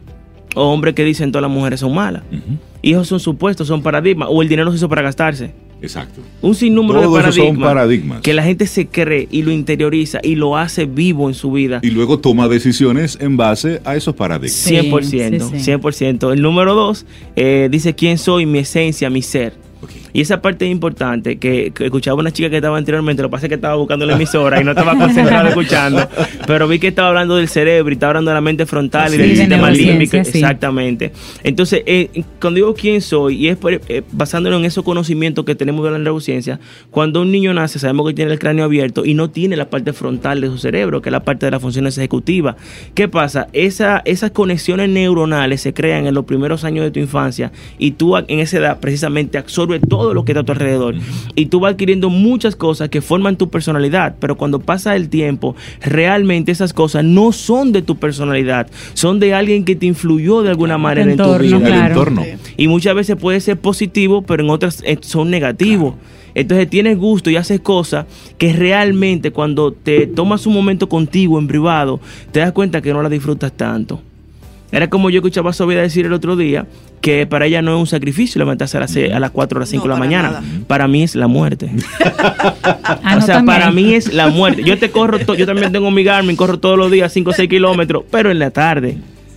O hombres que dicen todas las mujeres son malas. Ujú. Y esos son supuestos, son paradigmas. O el dinero se hizo para gastarse. Exacto. Un sinnúmero Todo de son paradigmas, que la gente se cree y lo interioriza y lo hace vivo en su vida. Y luego toma decisiones en base a esos paradigmas. Sí, 100%, sí, sí. 100%. El número dos eh, dice quién soy, mi esencia, mi ser. Y esa parte es importante, que, que escuchaba una chica que estaba anteriormente, lo que pasa es que estaba buscando la emisora y no estaba concentrada escuchando, pero vi que estaba hablando del cerebro y estaba hablando de la mente frontal y del De sistema límbico. sí. Exactamente. Entonces, eh, cuando digo quién soy, y es por- eh, basándonos en esos conocimientos que tenemos de la neurociencia, cuando un niño nace sabemos que tiene el cráneo abierto y no tiene la parte frontal de su cerebro, que es la parte de las funciones ejecutivas. ¿Qué pasa? Esa, esas conexiones neuronales se crean en los primeros años de tu infancia y tú en esa edad precisamente absorbes todo lo que está a tu alrededor y tú vas adquiriendo muchas cosas que forman tu personalidad, pero cuando pasa el tiempo, realmente esas cosas no son de tu personalidad, son de alguien que te influyó de alguna manera en tu entorno, vida. El claro. entorno. Sí. Y muchas veces puede ser positivo, pero en otras eh, son negativos. Entonces tienes gusto y haces cosas que realmente cuando te tomas un momento contigo en privado, te das cuenta que no la disfrutas tanto. Era como yo escuchaba a Sofía decir el otro día, que para ella no es un sacrificio levantarse a las, seis- a las 4 o las 5 No, de la mañana. nada. Para mí es la muerte. Ah, o sea, también. para mí es la muerte. Yo te corro, to- yo también tengo mi Garmin, corro todos los días 5 o 6 kilómetros, pero en la tarde.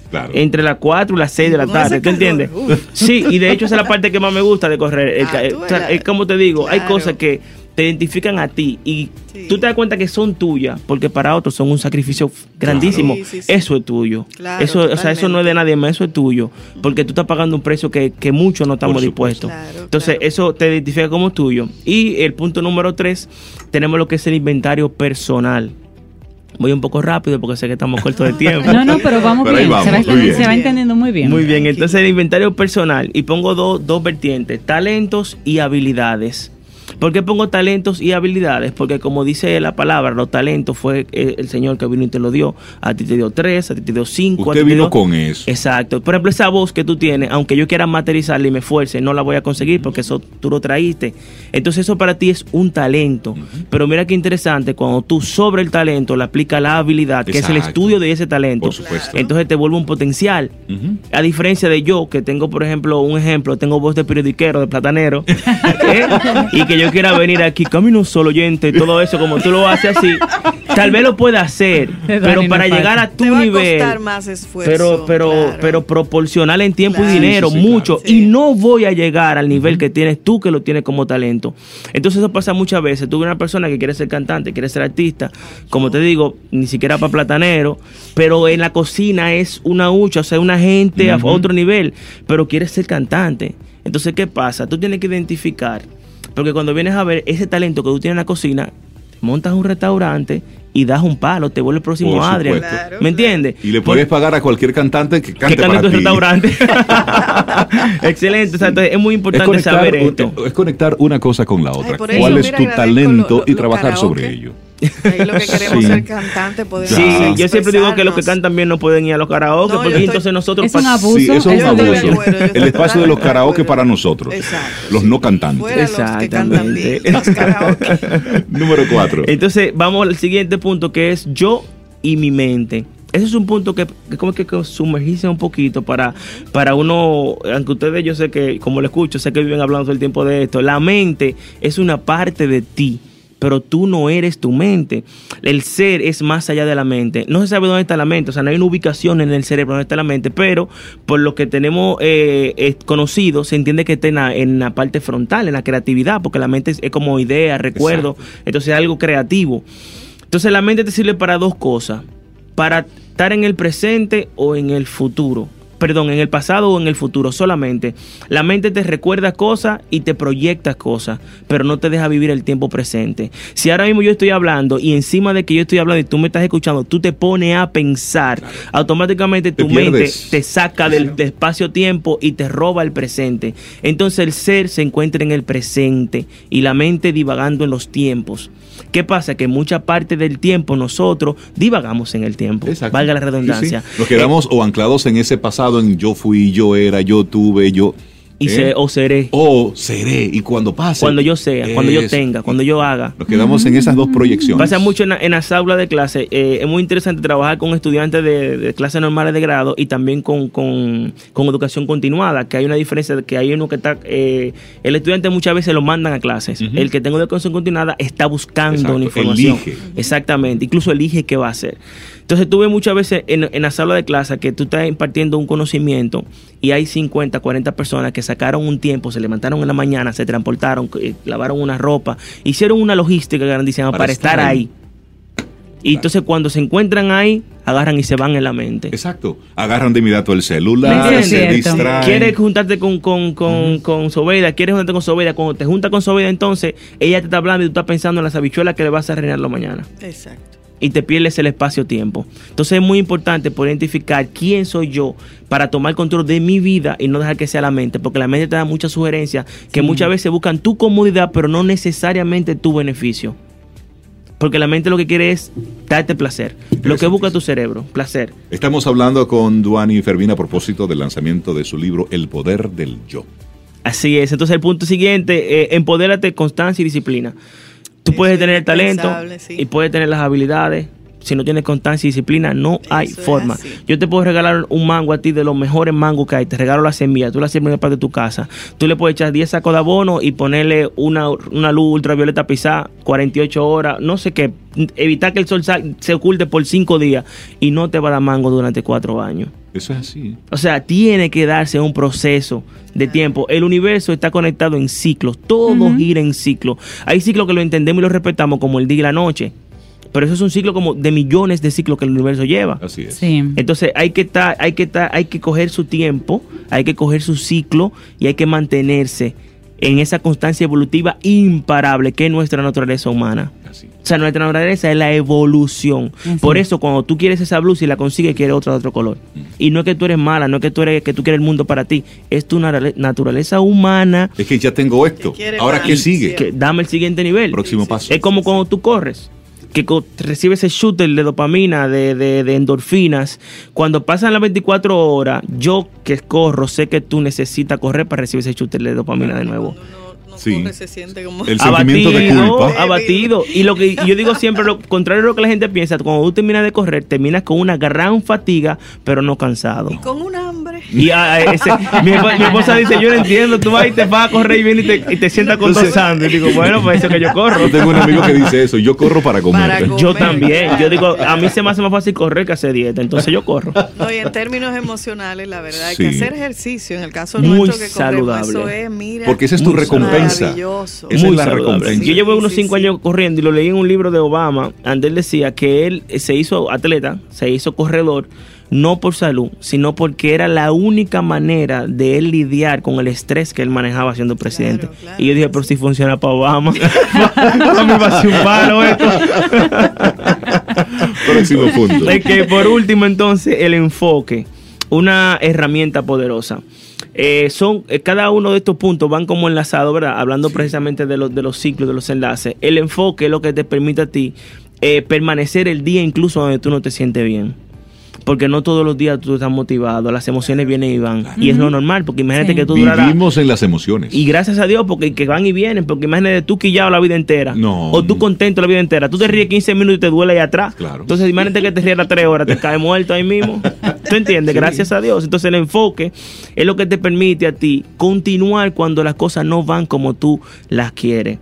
Claro. Entre las 4 y las 6 de la tarde, ¿tú entiendes? uf. Sí, y de hecho esa es la parte que más me gusta de correr. El Ah, como te digo, hay cosas que te identifican a ti y Sí. tú te das cuenta que son tuyas, porque para otros son un sacrificio grandísimo. Sí, sí, sí. Eso es tuyo. Claro, eso, o sea, eso no es de nadie más, eso es tuyo, porque tú estás pagando un precio que, que muchos no estamos dispuestos. Claro, Entonces, claro. eso te identifica como tuyo. Y el punto número tres, tenemos lo que es el inventario personal. Voy un poco rápido porque sé que estamos cortos de tiempo. No, no, pero vamos Pero bien. vamos, se, va, bien. se va entendiendo muy bien. Muy bien, entonces el inventario personal y pongo dos, dos vertientes, talentos y habilidades. ¿Por qué pongo talentos y habilidades? Porque como dice la palabra, los talentos fue eh, el Señor que vino y te lo dio. A ti te dio tres, a ti te dio cinco. a Usted ti te vino dio- con eso. Exacto. Por ejemplo, esa voz que tú tienes, aunque yo quiera materializarla y me esfuerce, no la voy a conseguir porque eso tú lo traíste. Entonces eso para ti es un talento. Pero mira qué interesante, cuando tú sobre el talento le aplicas la habilidad, que es el estudio de ese talento, Por supuesto. entonces te vuelve un potencial. A diferencia de yo, que tengo, por ejemplo, un ejemplo, tengo voz de periodiquero, de platanero, ¿eh? y que yo quiera venir aquí, camino solo oyente, todo eso, como tú lo haces así, tal vez lo pueda hacer, pero para llegar a tu Te va a nivel, costar más esfuerzo. pero, pero, claro. pero proporcional en tiempo Claro. y dinero, Sí, sí, sí, mucho, claro. y no voy a llegar al nivel que tienes tú, que lo tienes como talento. Entonces eso pasa muchas veces. Tuve una persona que quiere ser cantante, quiere ser artista, como te digo, ni siquiera para platanero, pero en la cocina es una hucha, o sea, una gente a otro nivel, pero quiere ser cantante. Entonces, ¿qué pasa? Tú tienes que identificar, porque cuando vienes a ver ese talento que tú tienes en la cocina, montas un restaurante y das un palo, te vuelve el próximo Por Adrian. supuesto. Claro, ¿Me entiendes? Y le puedes pagar a cualquier cantante que cante que cante para en tu ti. restaurante. Excelente, o sea, entonces es muy Es importante conectar, saber esto. es conectar una cosa con la otra. eso, ¿Cuál es mira, tu talento lo- y lo trabajar karaoke. sobre ello? Ahí lo que queremos Sí. ser cantante, podemos Sí, yo siempre digo que los que cantan bien no pueden ir a los karaoke, No, porque estoy- entonces nosotros Es un abuso. Sí, eso es un abuso. acuerdo, El espacio de los karaoke para nosotros, Exacto, los sí. no cantantes. Fuera los que cantan bien, los karaoke. Número cuatro. Entonces, vamos al siguiente punto que es yo y mi mente. Ese es un punto que, que como que, que sumergirse un poquito para, para uno, aunque ustedes yo sé que, como lo escucho, sé que viven hablando todo el tiempo de esto, la mente es una parte de ti, pero tú no eres tu mente. El ser es más allá de la mente. No se sabe dónde está la mente, o sea, no hay una ubicación en el cerebro donde está la mente, pero por lo que tenemos eh, eh, conocido, se entiende que está en la, en la parte frontal, en la creatividad, porque la mente es, es como idea, recuerdo, entonces es algo creativo. Entonces la mente te sirve para dos cosas, para estar en el presente o en el futuro. Perdón, en el pasado o en el futuro solamente. La mente te recuerda cosas y te proyecta cosas, pero no te deja vivir el tiempo presente. Si ahora mismo yo estoy hablando y encima de que yo estoy hablando y tú me estás escuchando, tú te pones a pensar, automáticamente Te tu mente te saca del, del espacio-tiempo y te roba el presente. Entonces el ser se encuentra en el presente y la mente divagando en los tiempos. ¿Qué pasa? Que mucha parte del tiempo nosotros divagamos en el tiempo. Exacto. Valga la redundancia. sí. Nos quedamos o anclados en ese pasado, en yo fui, yo era, yo tuve, yo. Y ¿eh? se, o seré. O seré. Y cuando pase. Cuando yo sea, cuando yo tenga, cuando yo haga. Nos quedamos en esas dos proyecciones. Pasa mucho en, la- en las aulas de clase. eh, es muy interesante trabajar con estudiantes de, de clases normales de grado y también con, con- con educación continuada, que hay una diferencia que hay uno que está... eh, el estudiante muchas veces lo mandan a clases. El que tenga educación continuada está buscando Exacto, una información. elige. Exactamente. Incluso elige qué va a hacer. Entonces tú ves muchas veces en, en la sala de clase que tú estás impartiendo un conocimiento y hay 50, 40 personas que sacaron un tiempo, se levantaron en la mañana, se transportaron, eh, lavaron una ropa, hicieron una logística grandísima para, estar ahí. Y entonces cuando se encuentran ahí, agarran y se van en la mente. Exacto. Agarran de inmediato el celular, se distraen. Quieres juntarte con, con, con, con Sobeida, quieres juntarte con Sobeida. Cuando te juntas con Sobeida, entonces ella te está hablando y tú estás pensando en las habichuelas que le vas a rellenarlo mañana. Exacto. Y te pierdes el espacio-tiempo. Entonces es muy importante poder identificar quién soy yo para tomar control de mi vida y no dejar que sea la mente. Porque la mente te da muchas sugerencias que muchas veces buscan tu comodidad, pero no necesariamente tu beneficio. Porque la mente lo que quiere es darte placer. Lo que busca tu cerebro, placer. Estamos hablando con Duani Fervina a propósito del lanzamiento de su libro El Poder del Yo. Así es. Entonces el punto siguiente, eh, empodérate, constancia y disciplina. Tú puedes es tener el talento sí. y puedes tener las habilidades. Si no tienes constancia y disciplina, no hay Eso forma. así. Yo te puedo regalar un mango a ti de los mejores mangos que hay. Te regalo la semilla. Tú la siembras en el patio de tu casa. Tú le puedes echar 10 sacos de abono y ponerle una, una luz ultravioleta pisada 48 horas. No sé qué. Evitar que el sol sal- se oculte por 5 días y no te va a dar mango durante 4 años. Eso es así. O sea, tiene que darse un proceso de tiempo. El universo está conectado en ciclos. Todo gira en ciclos. Hay ciclos que lo entendemos y lo respetamos como el día y la noche. Pero eso es un ciclo como de millones de ciclos que el universo lleva. Así es. Sí. Entonces hay que estar, hay que estar, hay que coger su tiempo, hay que coger su ciclo y hay que mantenerse en esa constancia evolutiva imparable que es nuestra naturaleza humana. Así. O sea, nuestra naturaleza es la evolución. Así Por es. eso, cuando tú quieres esa blusa y la consigues, quieres otra de otro color. Y no es que tú eres mala, no es que tú eres que tú quieres el mundo para ti. Es tu naturaleza humana Es que ya tengo esto. Ahora, más. ¿qué sigue? que dame el siguiente nivel. Próximo paso. Es como cuando tú corres, que recibes ese shooter de dopamina, de, de- de endorfinas. Cuando pasan las 24 horas, yo que corro, sé que tú necesitas correr para recibir ese shooter de dopamina de nuevo. Sí. corre, se siente como... El sentimiento de culpa. abatido. Y lo que y yo digo siempre, lo contrario a lo que la gente piensa, cuando tú terminas de correr, terminas con una gran fatiga, pero no cansado. Y con un hambre. Y a- a ese- mi, esp- mi esposa dice, yo no entiendo, tú vas y te vas a correr y vienes y te, y te sientas con Entonces- tosando. Y digo, bueno, pues eso que yo corro. Yo tengo un amigo que dice eso. Yo corro para comer. Para comer. Yo también. Yo digo, a mí se me hace más fácil correr que hacer dieta. Entonces yo corro. No, y en términos emocionales, la verdad, hay que hacer ejercicio. En el caso Muy nuestro que corremos, saludable. eso es, mira, Porque esa es tu recompensa. maravilloso. Esa Muy es la saludable. recompensa. Yo llevo unos sí, cinco sí. años corriendo y lo leí en un libro de Obama. Donde él decía que él se hizo atleta, se hizo corredor, no por salud, sino porque era la única manera de él lidiar con el estrés que él manejaba siendo presidente. claro, y yo dije, pero si funciona para Obama, para mí va a ser un palo esto. Próximo punto. Es que por último entonces el enfoque, una herramienta poderosa. Eh, son eh, cada uno de estos puntos van como enlazados, ¿verdad? Hablando precisamente de los de los ciclos, de los enlaces. El enfoque es lo que te permite a ti eh, permanecer el día incluso donde tú no te sientes bien. Porque no todos los días tú estás motivado, las emociones vienen y van. Y es lo normal, porque imagínate Sí. que tú durarás Vivimos en las emociones. y gracias a Dios, porque que van y vienen, porque imagínate tú quillado la vida entera. No. O tú contento la vida entera. Tú te ríes 15 minutos y te duele ahí atrás. Claro. Entonces imagínate que te ríes las 3 horas, te caes muerto ahí mismo. ¿Tú entiendes? Sí. Gracias a Dios. Entonces el enfoque es lo que te permite a ti continuar cuando las cosas no van como tú las quieres.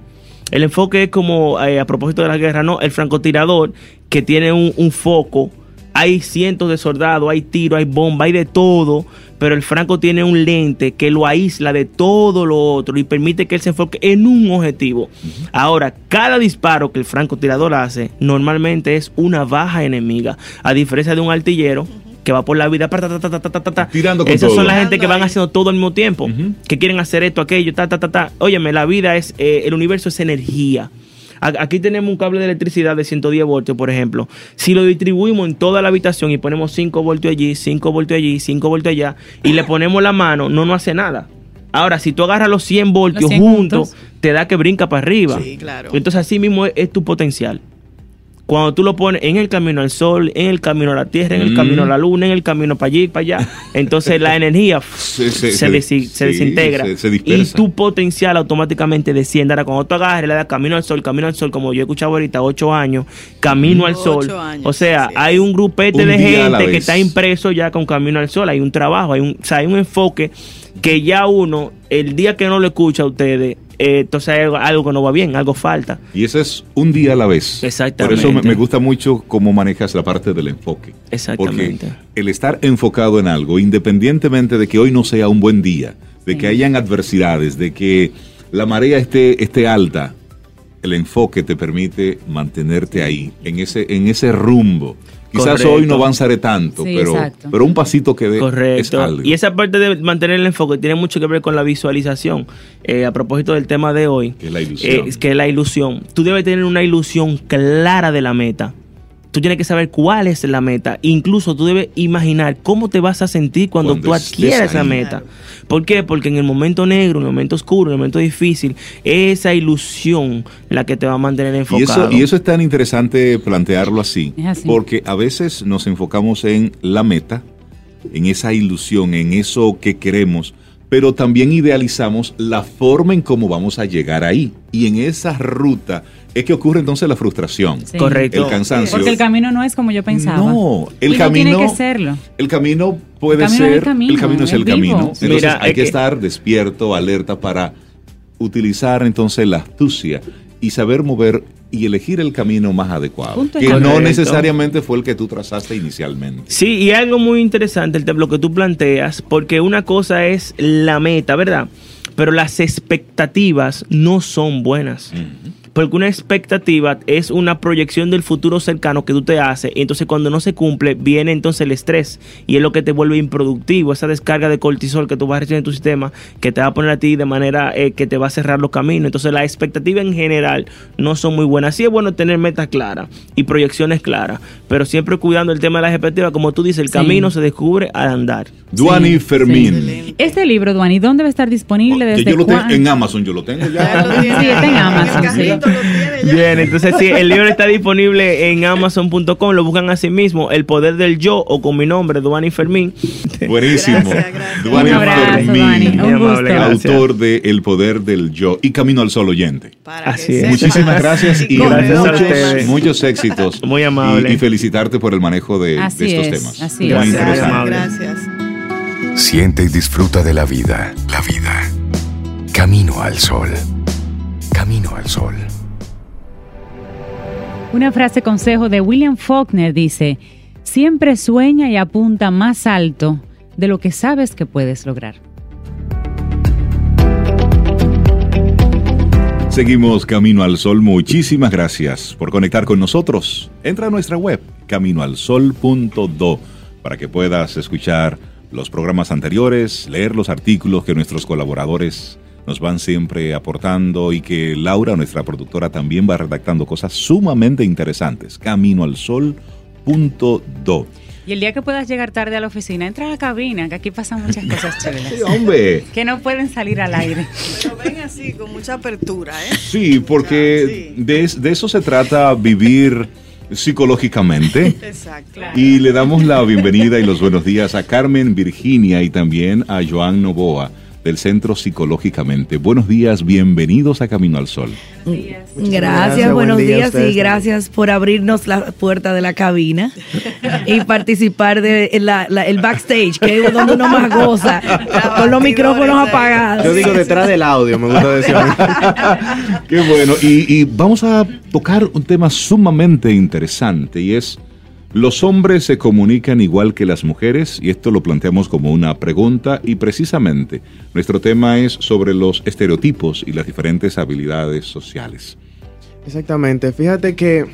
El enfoque es como, eh, a propósito de la guerra, ¿no? El francotirador que tiene un, un foco. Hay cientos de soldados, hay tiros, hay bombas, hay de todo. Pero el franco tiene un lente que lo aísla de todo lo otro y permite que él se enfoque en un objetivo. Ahora, cada disparo que el francotirador hace normalmente es una baja enemiga. A diferencia de un artillero que va por la vida ta, ta, ta, ta, ta, ta, ta. Tirando con Esas todo. son la gente que van haciendo todo al mismo tiempo. Que quieren hacer esto, aquello, ta, ta, ta, ta. Óyeme, la vida es, eh, el universo es energía. Aquí tenemos un cable de electricidad de 110 voltios, por ejemplo. Si lo distribuimos en toda la habitación y ponemos 5 voltios allí, 5 voltios allí, 5 voltios allá, y le ponemos la mano, no nos hace nada. Ahora, si tú agarras los 100 voltios Los 100 juntos, juntos. te da que brinca para arriba. Sí, claro. Entonces, así mismo es, es tu potencial. Cuando tú lo pones en el camino al sol, en el camino a la tierra, en el Mm. camino a la luna, en el camino para allí, para allá, entonces la energía Se- desintegra y tu potencial automáticamente desciende. Ahora, cuando tú agarras, le das camino al sol, camino al sol, como yo he escuchado ahorita, ocho años, camino al sol. años, o sea, hay un grupete Un de la gente que está impreso ya con camino al sol. Hay un trabajo, hay un, o sea, hay un enfoque que ya uno, el día que no lo escucha a ustedes, eh, entonces algo, algo que no va bien, algo falta. Y eso es un día a la vez. Exactamente. Por eso me, me gusta mucho cómo manejas la parte del enfoque. Exactamente. Porque el estar enfocado en algo, independientemente de que hoy no sea un buen día, de Sí. que hayan adversidades, de que la marea esté, esté alta, el enfoque te permite mantenerte ahí, en ese, en ese rumbo. Quizás Correcto. hoy no avanzaré tanto, Sí, pero, exacto. pero un pasito que dé es algo. Y esa parte de mantener el enfoque tiene mucho que ver con la visualización. Eh, a propósito del tema de hoy, Que es la ilusión. eh, que es la ilusión. Tú debes tener una ilusión clara de la meta. Tú tienes que saber cuál es la meta. Incluso tú debes imaginar cómo te vas a sentir cuando, Cuando tú estés adquieras esa meta. ¿Por qué? Porque en el momento negro, en el momento oscuro, en el momento difícil, esa ilusión la que te va a mantener Y enfocado. eso, y eso es tan interesante plantearlo así, Es así. porque a veces nos enfocamos en la meta, en esa ilusión, en eso que queremos, pero también idealizamos la forma en cómo vamos a llegar ahí. Y en esa ruta es que ocurre entonces la frustración, Sí. Correcto. el cansancio. Porque el camino no es como yo pensaba. No, el Y no camino tiene que serlo. El camino puede El camino es ser el camino, el camino es el vivo. camino. Entonces Mira, hay es que que- estar despierto, alerta para utilizar entonces la astucia y saber mover y elegir el camino más adecuado, Punto que no necesariamente fue el que tú trazaste inicialmente. Sí, y algo muy interesante el, lo que tú planteas, porque una cosa es la meta, ¿verdad? Pero las expectativas no son buenas. Porque una expectativa es una proyección del futuro cercano que tú te haces. Y entonces cuando no se cumple, viene entonces el estrés. Y es lo que te vuelve improductivo. Esa descarga de cortisol que tú vas a recibir en tu sistema, que te va a poner a ti de manera eh, que te va a cerrar los caminos. Entonces las expectativas en general no son muy buenas. Sí es bueno tener metas claras y proyecciones claras. Pero siempre cuidando el tema de las expectativas. Como tú dices, el Sí. camino se descubre al andar. Duani Sí, Fermín. Este libro, Duani, ¿dónde va a estar disponible? Que ¿Desde yo lo tengo en Amazon, yo lo tengo ya. Ya lo tiene. Sí, está en Amazon, Lo tiene ya. Bien, entonces sí, el libro está disponible en amazon.com, lo buscan así mismo, El Poder del Yo o con mi nombre, Duani Fermín. Buenísimo. Gracias, gracias. Duani Un abrazo, Fermín, Duani. Un Muy amable, gusto. gracias. autor de El Poder del Yo y Camino al Sol oyente. Para Así es. Muchísimas gracias y Gracias muchos, muchos éxitos. Muy amable. Y, y felicitarte por el manejo de, estos es, temas. así Muy es. Gracias, interesante. Gracias. Siente y disfruta de la vida. La vida. Camino al sol. Camino al sol. Una frase consejo de William Faulkner dice, siempre sueña y apunta más alto de lo que sabes que puedes lograr. Seguimos Camino al Sol. Muchísimas gracias por conectar con nosotros. Entra a nuestra web, caminoalsol.do, para que puedas escuchar los programas anteriores, leer los artículos que nuestros colaboradores nos van siempre aportando y que Laura, nuestra productora, también va redactando cosas sumamente interesantes. Caminoalsol.do. Y el día que puedas llegar tarde a la oficina, entra a la cabina, que aquí pasan muchas cosas chéveres. Sí, hombre. Que no pueden salir al aire. Lo ven así, con mucha apertura, ¿eh? Sí, porque Sí. de, de eso se trata vivir psicológicamente. Exacto. Y le damos la bienvenida y los buenos días a Carmen Virginia y también a Joan Novoa del Centro Psicológicamente. Buenos días, bienvenidos a Camino al Sol. Gracias, Gracias, buenos buen días y gracias por abrirnos la puerta de la cabina y participar de la- la- el backstage, que es donde uno más goza, con los micrófonos apagados. Yo digo detrás del audio, me gusta decir. Qué bueno. Y, y vamos a tocar un tema sumamente interesante y es, ¿los hombres se comunican igual que las mujeres? Y esto lo planteamos como una pregunta y precisamente nuestro tema es sobre los estereotipos y las diferentes habilidades sociales. Exactamente. Fíjate que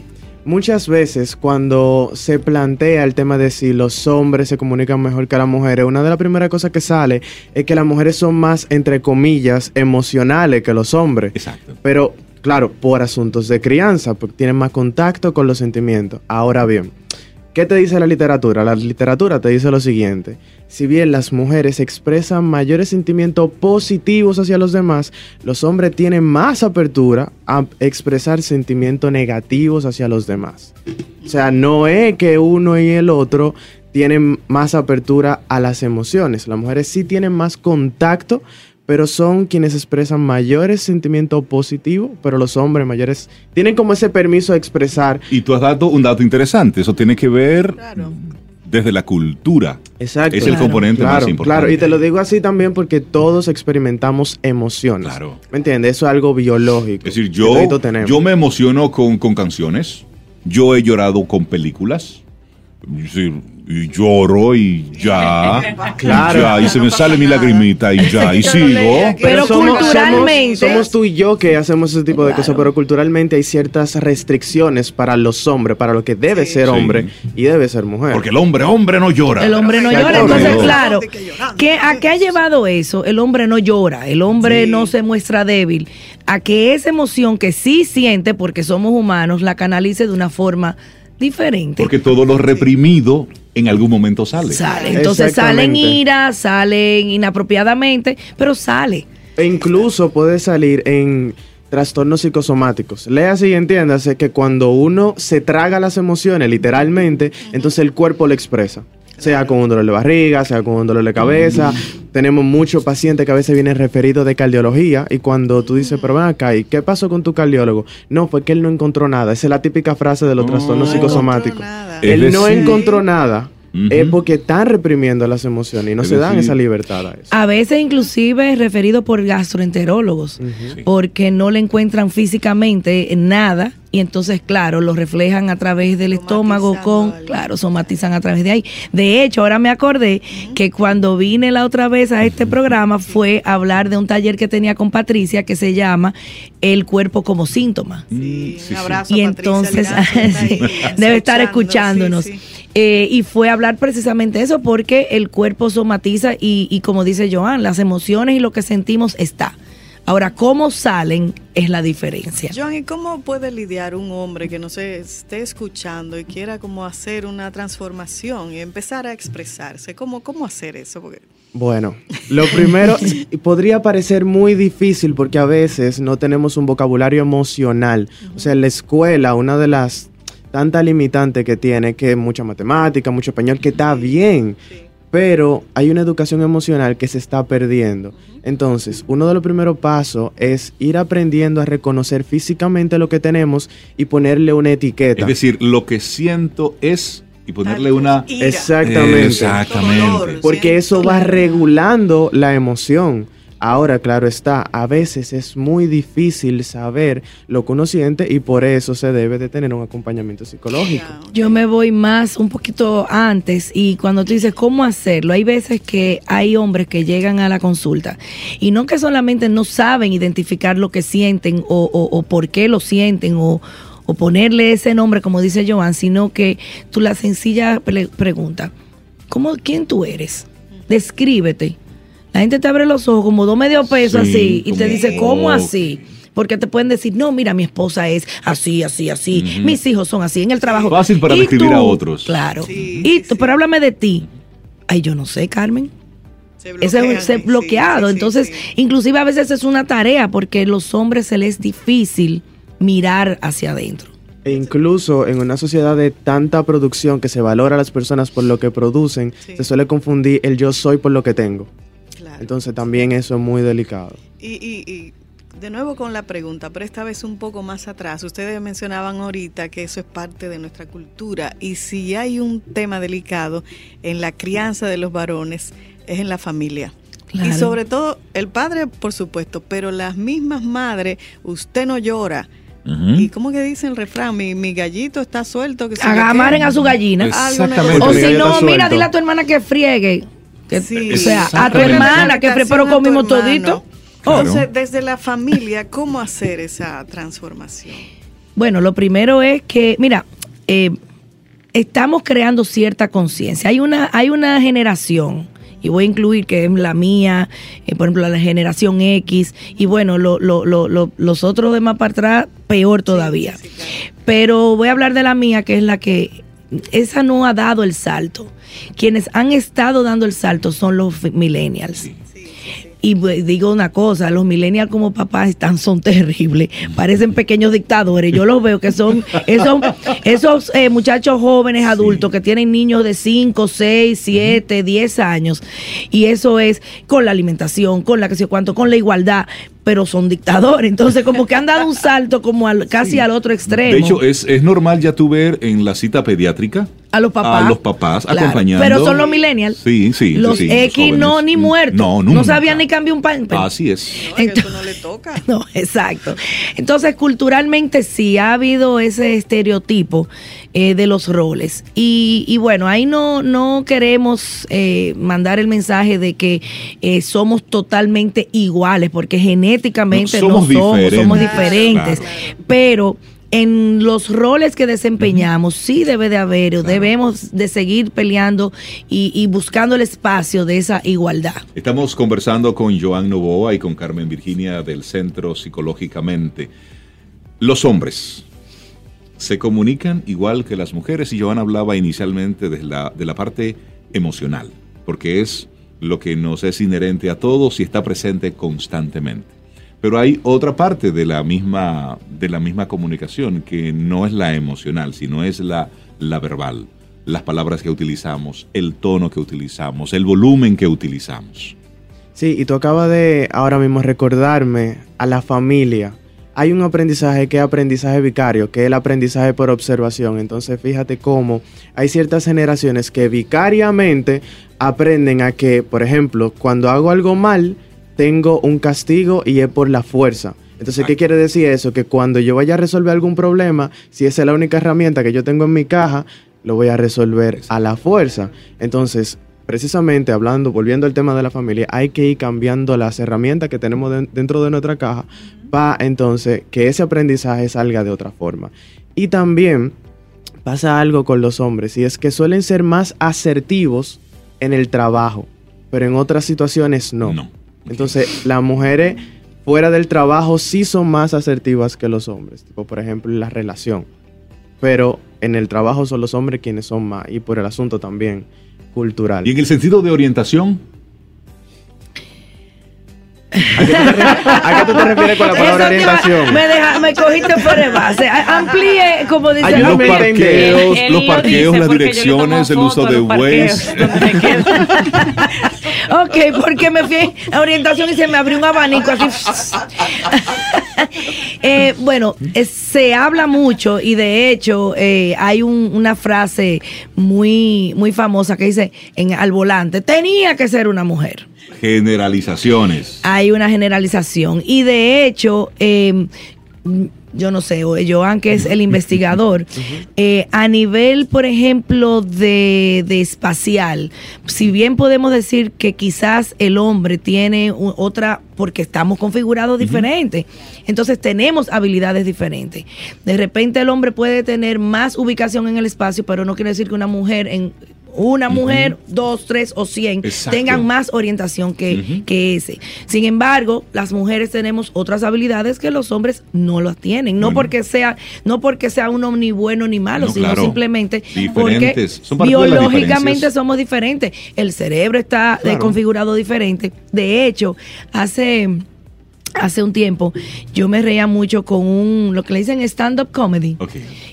muchas veces cuando se plantea el tema de si los hombres se comunican mejor que las mujeres, una de las primeras cosas que sale es que las mujeres son más, entre comillas, emocionales que los hombres. Exacto. Pero, claro, por asuntos de crianza, porque tienen más contacto con los sentimientos. Ahora bien, ¿qué te dice la literatura? La literatura te dice lo siguiente. Si bien las mujeres expresan mayores sentimientos positivos hacia los demás, los hombres tienen más apertura a expresar sentimientos negativos hacia los demás. O sea, no es que uno y el otro tienen más apertura a las emociones. Las mujeres sí tienen más contacto, pero son quienes expresan mayores sentimientos positivos, pero los hombres mayores tienen como ese permiso de expresar. Y tú has dado un dato interesante, eso tiene que ver Claro. desde la cultura. Exacto. Es el Claro, componente claro, más importante. Claro, y te lo digo así también porque todos experimentamos emociones. Claro. ¿Me entiendes? Eso es algo biológico. Es decir, yo, yo me emociono con, con canciones, yo he llorado con películas, es decir, y lloro y ya, Claro. y ya, y se me sale mi lagrimita y ya, y sigo. Pero culturalmente- Somos, somos tú y yo que hacemos ese tipo de cosas, pero culturalmente hay ciertas restricciones para los hombres, para lo que debe ser Sí. hombre y debe ser mujer. Porque el hombre, hombre no llora. El hombre no llora, entonces claro, ¿qué, ¿a qué ha llevado eso? El hombre no llora, el hombre no se muestra débil, a que esa emoción que sí siente, porque somos humanos, la canalice de una forma diferente. Porque todo lo reprimido en algún momento sale. Sale, entonces salen ira, salen inapropiadamente, pero sale. E incluso puede salir en trastornos psicosomáticos. Léase y entiéndase que cuando uno se traga las emociones, literalmente, entonces el cuerpo lo expresa. Sea con un dolor de barriga, sea con un dolor de cabeza. Tenemos muchos pacientes que a veces vienen referidos de cardiología y cuando tú dices, pero ven acá, ¿y qué pasó con tu cardiólogo? No, fue que él no encontró nada. Esa es la típica frase de los trastornos No psicosomáticos. Él no encontró nada. Es porque están reprimiendo las emociones y no Es se dan esa libertad a eso. A veces inclusive referido por gastroenterólogos, Sí. porque no le encuentran físicamente nada y entonces, claro, lo reflejan a través del estómago con, claro, somatizan a través de ahí. De hecho, ahora me acordé que cuando vine la otra vez a este programa fue a hablar de un taller que tenía con Patricia que se llama El cuerpo como síntoma. Mm, Sí, sí, un abrazo Y Patricia entonces debe estar escuchándonos. sí, sí. Eh, y fue hablar precisamente eso porque el cuerpo somatiza y, y como dice Joan, las emociones y lo que sentimos está. Ahora, cómo salen es la diferencia. Joan, ¿y cómo puede lidiar un hombre que no se esté escuchando y quiera como hacer una transformación y empezar a expresarse? ¿Cómo, cómo hacer eso? Porque Bueno, lo primero podría parecer muy difícil porque a veces no tenemos un vocabulario emocional. O sea, en la escuela, una de las tantas limitantes que tiene, que mucha matemática, mucho español, que está bien, pero hay una educación emocional que se está perdiendo. Entonces, uno de los primeros pasos es ir aprendiendo a reconocer físicamente lo que tenemos y ponerle una etiqueta. Es decir, lo que siento es y ponerle una... ira. Exactamente. Exactamente. Porque eso va regulando la emoción. Ahora, claro está, a veces es muy difícil saber lo que uno siente y por eso se debe de tener un acompañamiento psicológico. Yo me voy más un poquito antes y cuando tú dices cómo hacerlo, hay veces que hay hombres que llegan a la consulta y no que solamente no saben identificar lo que sienten o, o- o por qué lo sienten o, o ponerle ese nombre como dice Joan, sino que tú la sencilla pre- pregunta, ¿cómo, ¿quién tú eres? Descríbete. La gente te abre los ojos como dos medio pesos Sí, así y te dice, ¿cómo así? Porque te pueden decir, no, mira, mi esposa es así, así, así, mis hijos son así, en el trabajo. Fácil para ¿Y describir a otros. Claro. Sí, y sí, tú, sí. pero háblame de ti. Ay, yo no sé, Carmen. se Ese bloquean, es ese sí, bloqueado. sí, sí, Entonces, sí. inclusive a veces es una tarea porque a los hombres se les es difícil mirar hacia adentro. E incluso en una sociedad de tanta producción que se valora a las personas por lo que producen, Sí. se suele confundir el yo soy por lo que tengo. Entonces también eso es muy delicado. Y, y- y de nuevo con la pregunta, pero esta vez un poco más atrás. Ustedes mencionaban ahorita que eso es parte de nuestra cultura y si hay un tema delicado en la crianza de los varones es en la familia. Claro. Y sobre todo el padre, por supuesto, pero las mismas madres, usted no llora. ¿Y cómo que dice el refrán? Mi, mi gallito está suelto. Que qué. Agamaren a su gallina. Exactamente. O si no, mira, dile a tu hermana que friegue. Que- Sí. o sea, a tu hermana que pero comimos todito. Claro. Entonces, desde la familia, ¿cómo hacer esa transformación? Bueno, lo primero es que, mira, eh, estamos creando cierta conciencia. Hay una, hay una generación, y voy a incluir que es la mía, eh, por ejemplo, la generación X, y bueno, lo- lo- lo- lo- los otros de más para atrás, peor todavía. Sí, sí, claro. Pero voy a hablar de la mía, que es la que esa no ha dado el salto. Quienes han estado dando el salto son los millennials. Sí. Y pues, digo una cosa, los millennials como papás están, son terribles, parecen pequeños dictadores. Yo los veo que son esos, esos eh, muchachos jóvenes adultos que tienen niños de 5, 6, 7, 10 años. Y eso es con la alimentación, con la que sé cuánto, con la igualdad, pero son dictadores. Entonces como que han dado un salto como al, casi al otro extremo. De hecho, es, es normal ya tú ver en la cita pediátrica A los papás. A los papás Claro, acompañando. Pero son los millennials. Sí, sí. Los sí, X no, ni muertos. No, No nunca. sabían ni cambiar un pan. Así es. No, que Entonces- eso no le toca. No, exacto. Entonces, culturalmente sí ha habido ese estereotipo eh, de los roles. Y, y bueno, ahí no, no queremos eh, mandar el mensaje de que eh, somos totalmente iguales, porque genéticamente No, no somos somos, somos diferentes. Claro. Pero en los roles que desempeñamos sí debe de haber, o debemos de seguir peleando y, y buscando el espacio de esa igualdad. Estamos conversando con Joan Novoa y con Carmen Virginia del Centro Psicológicamente. Los hombres se comunican igual que las mujeres y Joan hablaba inicialmente de la, de la parte emocional, porque es lo que nos es inherente a todos y está presente constantemente. Pero hay otra parte de la misma, de la misma comunicación que no es la emocional, sino es la, la verbal. Las palabras que utilizamos, el tono que utilizamos, el volumen que utilizamos. Sí, y tú acabas de ahora mismo recordarme a la familia. Hay un aprendizaje que es aprendizaje vicario, que es el aprendizaje por observación. Entonces, fíjate cómo hay ciertas generaciones que vicariamente aprenden a que, por ejemplo, cuando hago algo mal, tengo un castigo y es por la fuerza. Entonces, ¿qué quiere decir eso? Que cuando yo vaya a resolver algún problema, si esa es la única herramienta que yo tengo en mi caja, lo voy a resolver a la fuerza. Entonces, precisamente hablando, volviendo al tema de la familia, hay que ir cambiando las herramientas que tenemos den- dentro de nuestra caja para entonces que ese aprendizaje salga de otra forma. Y también pasa algo con los hombres y es que suelen ser más asertivos en el trabajo, pero en otras situaciones no. No. Entonces, las mujeres fuera del trabajo sí son más asertivas que los hombres, tipo por ejemplo en la relación. Pero en el trabajo son los hombres quienes son más y por el asunto también cultural. Y en el sentido de orientación, ¿A qué tú te refieres, a qué tú te refieres con la palabra orientación? Me, deja- me cogiste fuera de base. Amplíe, como dice Ayúdame los parqueos, Él los lo parqueos, dice las direcciones, el uso de Waze. donde me quedo. Ok, porque me fui a orientación y se me abrió un abanico así. Eh, bueno, eh, se habla mucho y de hecho eh, hay un- una frase muy, muy famosa que dice en, al volante, tenía que ser una mujer. Generalizaciones. hay una generalización. Y de hecho, eh, yo no sé, Joan, que es el investigador, eh, a nivel, por ejemplo, de, de espacial, si bien podemos decir que quizás el hombre tiene otra, porque estamos configurados diferentes, entonces tenemos habilidades diferentes. De repente el hombre puede tener más ubicación en el espacio, pero no quiere decir que una mujer en... Una mujer, dos, tres o cien Exacto. tengan más orientación que, que ese. Sin embargo, las mujeres tenemos otras habilidades que los hombres no las tienen. No Bueno. porque sea, no porque sea uno ni bueno ni malo, No, sino claro. simplemente porque Diferentes. Son de las biológicamente somos diferentes. El cerebro está Claro. configurado diferente. De hecho, hace hace un tiempo yo me reía mucho con un lo que le dicen stand up comedy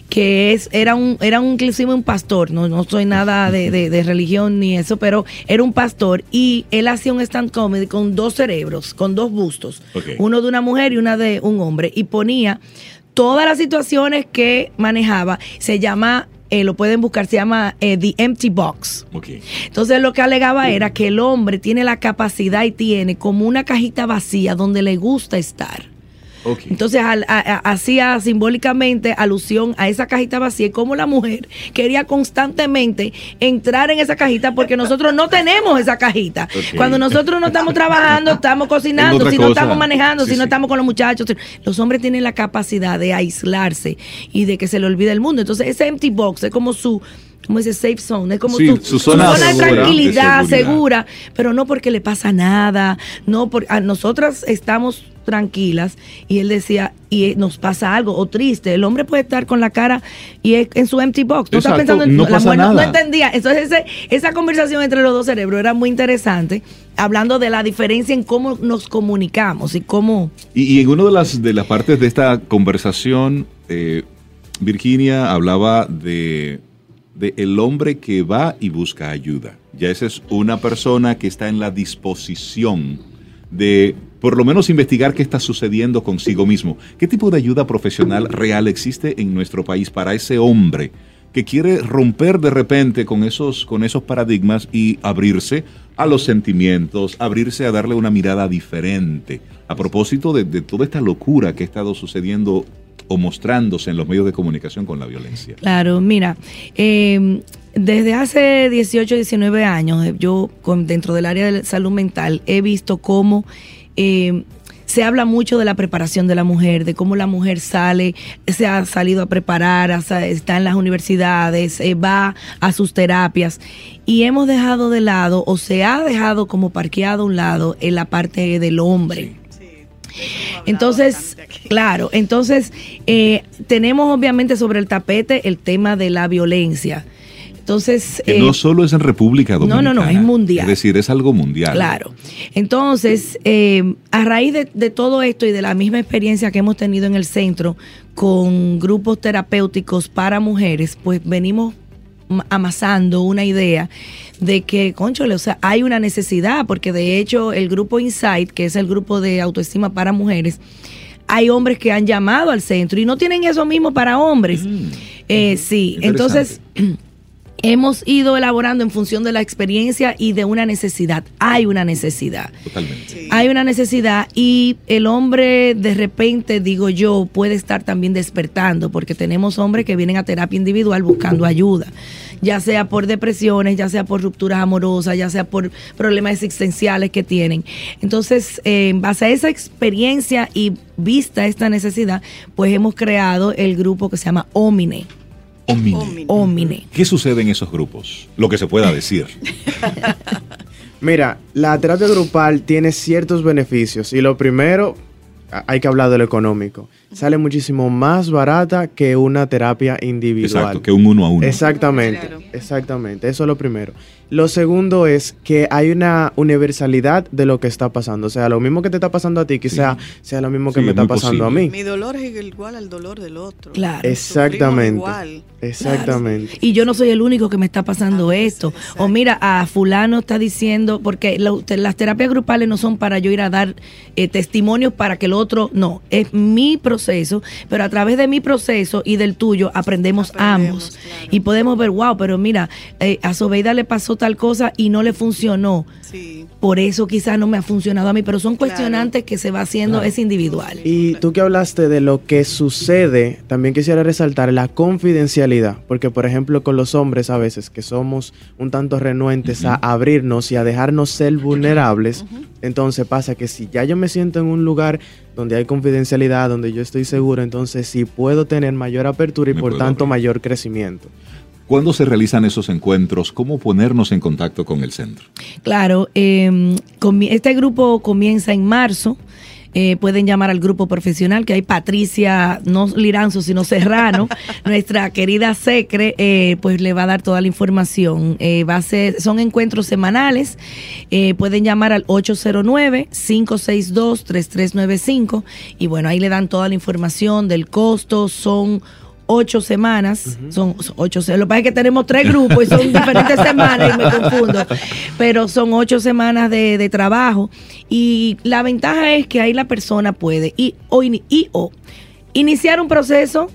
que es era un era un inclusive un pastor no no soy nada de, de- de religión ni eso pero era un pastor y él hacía un stand comedy con dos cerebros con dos bustos uno de una mujer y una de un hombre y ponía todas las situaciones que manejaba se llama eh, lo pueden buscar se llama eh, the empty box Ok. entonces lo que alegaba era que el hombre tiene la capacidad y tiene como una cajita vacía donde le gusta estar. Entonces al- a- a- hacía simbólicamente alusión a esa cajita vacía y como la mujer quería constantemente entrar en esa cajita porque nosotros no tenemos esa cajita. Cuando nosotros no estamos trabajando, estamos Es cocinando, si no estamos manejando, Sí, si no sí. estamos con los muchachos. Los hombres tienen la capacidad de aislarse y de que se le olvide el mundo. Entonces ese empty box es como su como ese safe zone, es como Sí, su, su su zona zona de segura, tranquilidad, de seguridad. segura, pero no porque le pasa nada, no por a nosotras estamos tranquilas y él decía y eh, nos pasa algo o triste, el hombre puede estar con la cara y es en su empty box, no está Exacto, pensando en no la mujer no- no, entendía, entonces ese- esa conversación entre los dos cerebros era muy interesante, hablando de la diferencia en cómo nos comunicamos y cómo Y, y en una de las, de las partes de esta conversación, eh, Virginia hablaba de, de el hombre que va y busca ayuda. Ya esa es una persona que está en la disposición de por lo menos investigar qué está sucediendo consigo mismo. ¿Qué tipo de ayuda profesional real existe en nuestro país para ese hombre que quiere romper de repente con esos, con esos paradigmas y abrirse a los sentimientos, abrirse a darle una mirada diferente. A propósito de, de toda esta locura que ha estado sucediendo o mostrándose en los medios de comunicación con la violencia. Claro, mira, eh, desde hace 18, 19 años, eh, yo con, dentro del área de salud mental he visto cómo eh, se habla mucho de la preparación de la mujer, de cómo la mujer sale, se ha salido a preparar, está en las universidades, eh, va a sus terapias y hemos dejado de lado o se ha dejado como parqueado a un lado en la parte del hombre. Entonces, claro, entonces eh, tenemos obviamente sobre el tapete el tema de la violencia. Entonces, Que eh, no solo es en República no, Dominicana. no, es mundial. Es decir, es algo mundial. Claro. Entonces, eh, a raíz de, de todo esto y de la misma experiencia que hemos tenido en el centro con grupos terapéuticos para mujeres, pues venimos ma- amasando una idea de que, conchole, o sea, hay una necesidad, porque de hecho el grupo Insight, que es el grupo de autoestima para mujeres, hay hombres que han llamado al centro y no tienen eso mismo para hombres. Eh, sí, entonces hemos ido elaborando en función de la experiencia y de una necesidad. Hay una necesidad. Totalmente. Hay una necesidad y el hombre de repente, digo yo, puede estar también despertando porque tenemos hombres que vienen a terapia individual buscando ayuda, ya sea por depresiones, ya sea por rupturas amorosas, ya sea por problemas existenciales que tienen. Entonces, eh, en base a esa experiencia y vista esta necesidad, pues hemos creado el grupo que se llama Omine. Omine. Omine. ¿Qué sucede en esos grupos? Lo que se pueda decir. Mira, la terapia grupal tiene ciertos beneficios y lo primero, hay que hablar de lo económico. Sale muchísimo más barata que una terapia individual. Exacto, que un uno a uno. Exactamente, Claro. exactamente. Eso es lo primero. Lo segundo es que hay una universalidad de lo que está pasando. O sea, lo mismo que te está pasando a ti, quizá sea lo mismo que Sí, me es está pasando a mí. Mi dolor es igual al dolor del otro. Claro. Exactamente. Igual. Exactamente. Y yo no soy el único que me está pasando A veces, esto. O mira, a fulano está diciendo, porque lo- te- las terapias grupales no son para yo ir a dar eh, testimonios para que el otro, no, es mi proceso, pero a través de mi proceso y del tuyo aprendemos, Aprendemos, ambos. claro. Y podemos ver, wow, pero mira, eh, a Sobeida le pasó tal cosa y no le funcionó. Sí. Por eso quizás no me ha funcionado a mí, pero son Claro. cuestionantes que se va haciendo, es individual. Y tú que hablaste de lo que sucede, también quisiera resaltar la confidencialidad, porque por ejemplo con los hombres a veces que somos un tanto renuentes a abrirnos y a dejarnos ser vulnerables, entonces pasa que si ya yo me siento en un lugar donde hay confidencialidad, donde yo estoy seguro, entonces sí puedo tener mayor apertura y Me por tanto abrir. mayor crecimiento. ¿Cuándo se realizan esos encuentros? ¿Cómo ponernos en contacto con el centro? Claro, eh, comi- este grupo comienza en marzo. Eh, pueden llamar al grupo profesional, que hay Patricia, no Liranzo, sino Serrano, nuestra querida Secre, eh, pues le va a dar toda la información. Eh, va a ser, son encuentros semanales. Eh, pueden llamar al 809-562-3395 y bueno, ahí le dan toda la información del costo. Son ocho semanas, son son ocho Lo que pasa es que tenemos tres grupos y son diferentes semanas y me confundo. Pero son ocho semanas de, de trabajo. Y la ventaja es que ahí la persona puede y o, y, o iniciar un proceso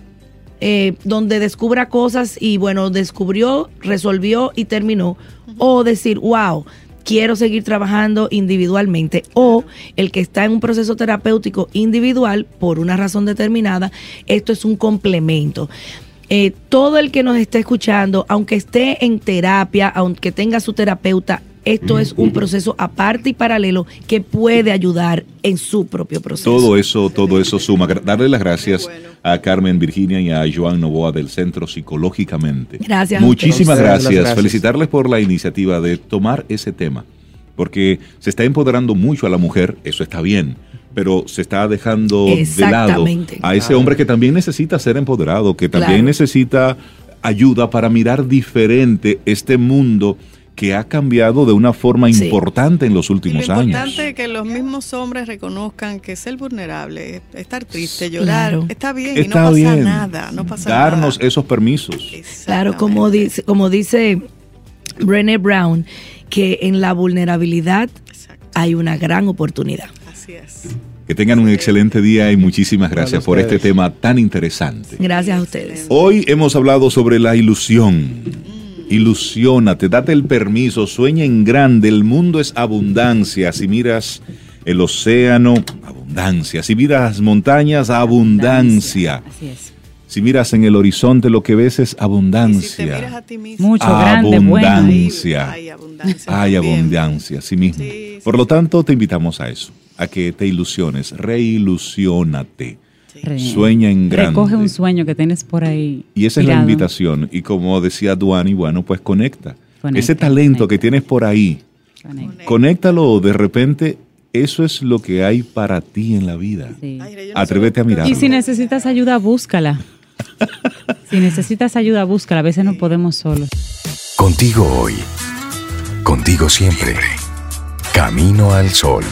eh, donde descubra cosas y bueno, descubrió, resolvió y terminó. O decir, wow, quiero seguir trabajando individualmente. O el que está en un proceso terapéutico individual por una razón determinada, esto es un complemento. Eh, todo el que nos esté escuchando, aunque esté en terapia, aunque tenga su terapeuta, esto es un proceso aparte y paralelo que puede ayudar en su propio proceso. Todo eso, todo eso suma. Darle las gracias a Carmen Virginia y a Joan Novoa del Centro Psicológicamente. Gracias Muchísimas gracias. Felicitarles por la iniciativa de tomar ese tema. Porque se está empoderando mucho a la mujer, eso está bien, pero se está dejando de lado a ese hombre que también necesita ser empoderado, que también Claro. necesita ayuda para mirar diferente este mundo que ha cambiado de una forma Sí. importante en los lo últimos importante años. es que los mismos hombres reconozcan que ser vulnerable, estar triste, llorar, Claro. está bien y no pasa bien. nada, no pasa Darnos nada. esos permisos. Claro, como dice, como dice Brené Brown, que en la vulnerabilidad Exacto. hay una gran oportunidad. Así Gracias. Que tengan un excelente día y muchísimas gracias por este tema tan interesante. Gracias a ustedes. Hoy hemos hablado sobre la ilusión. Ilusiónate, date el permiso, sueña en grande, el mundo es abundancia. Si miras el océano, abundancia. Si miras montañas, abundancia. Así es. Si miras en el horizonte, lo que ves es Y si te abundancia. miras a ti mismo, Mucho grande, bueno. Abundancia. hay abundancia. Hay abundancia, sí mismo. Sí, sí, Por lo tanto, te invitamos a eso, a que te ilusiones, reilusiónate, Sueña en grande. Recoge un sueño que tienes por ahí. Y esa es la invitación. Y como decía Duani, bueno, pues conecta. Conecta, Ese talento conecta. que tienes por ahí, Conecta. conéctalo. De repente, eso es lo que hay para ti en la vida. Sí. Atrévete a mirarlo. Y si necesitas ayuda, búscala. si necesitas ayuda, búscala. A veces no podemos solos. Contigo hoy. Contigo siempre. Camino al sol.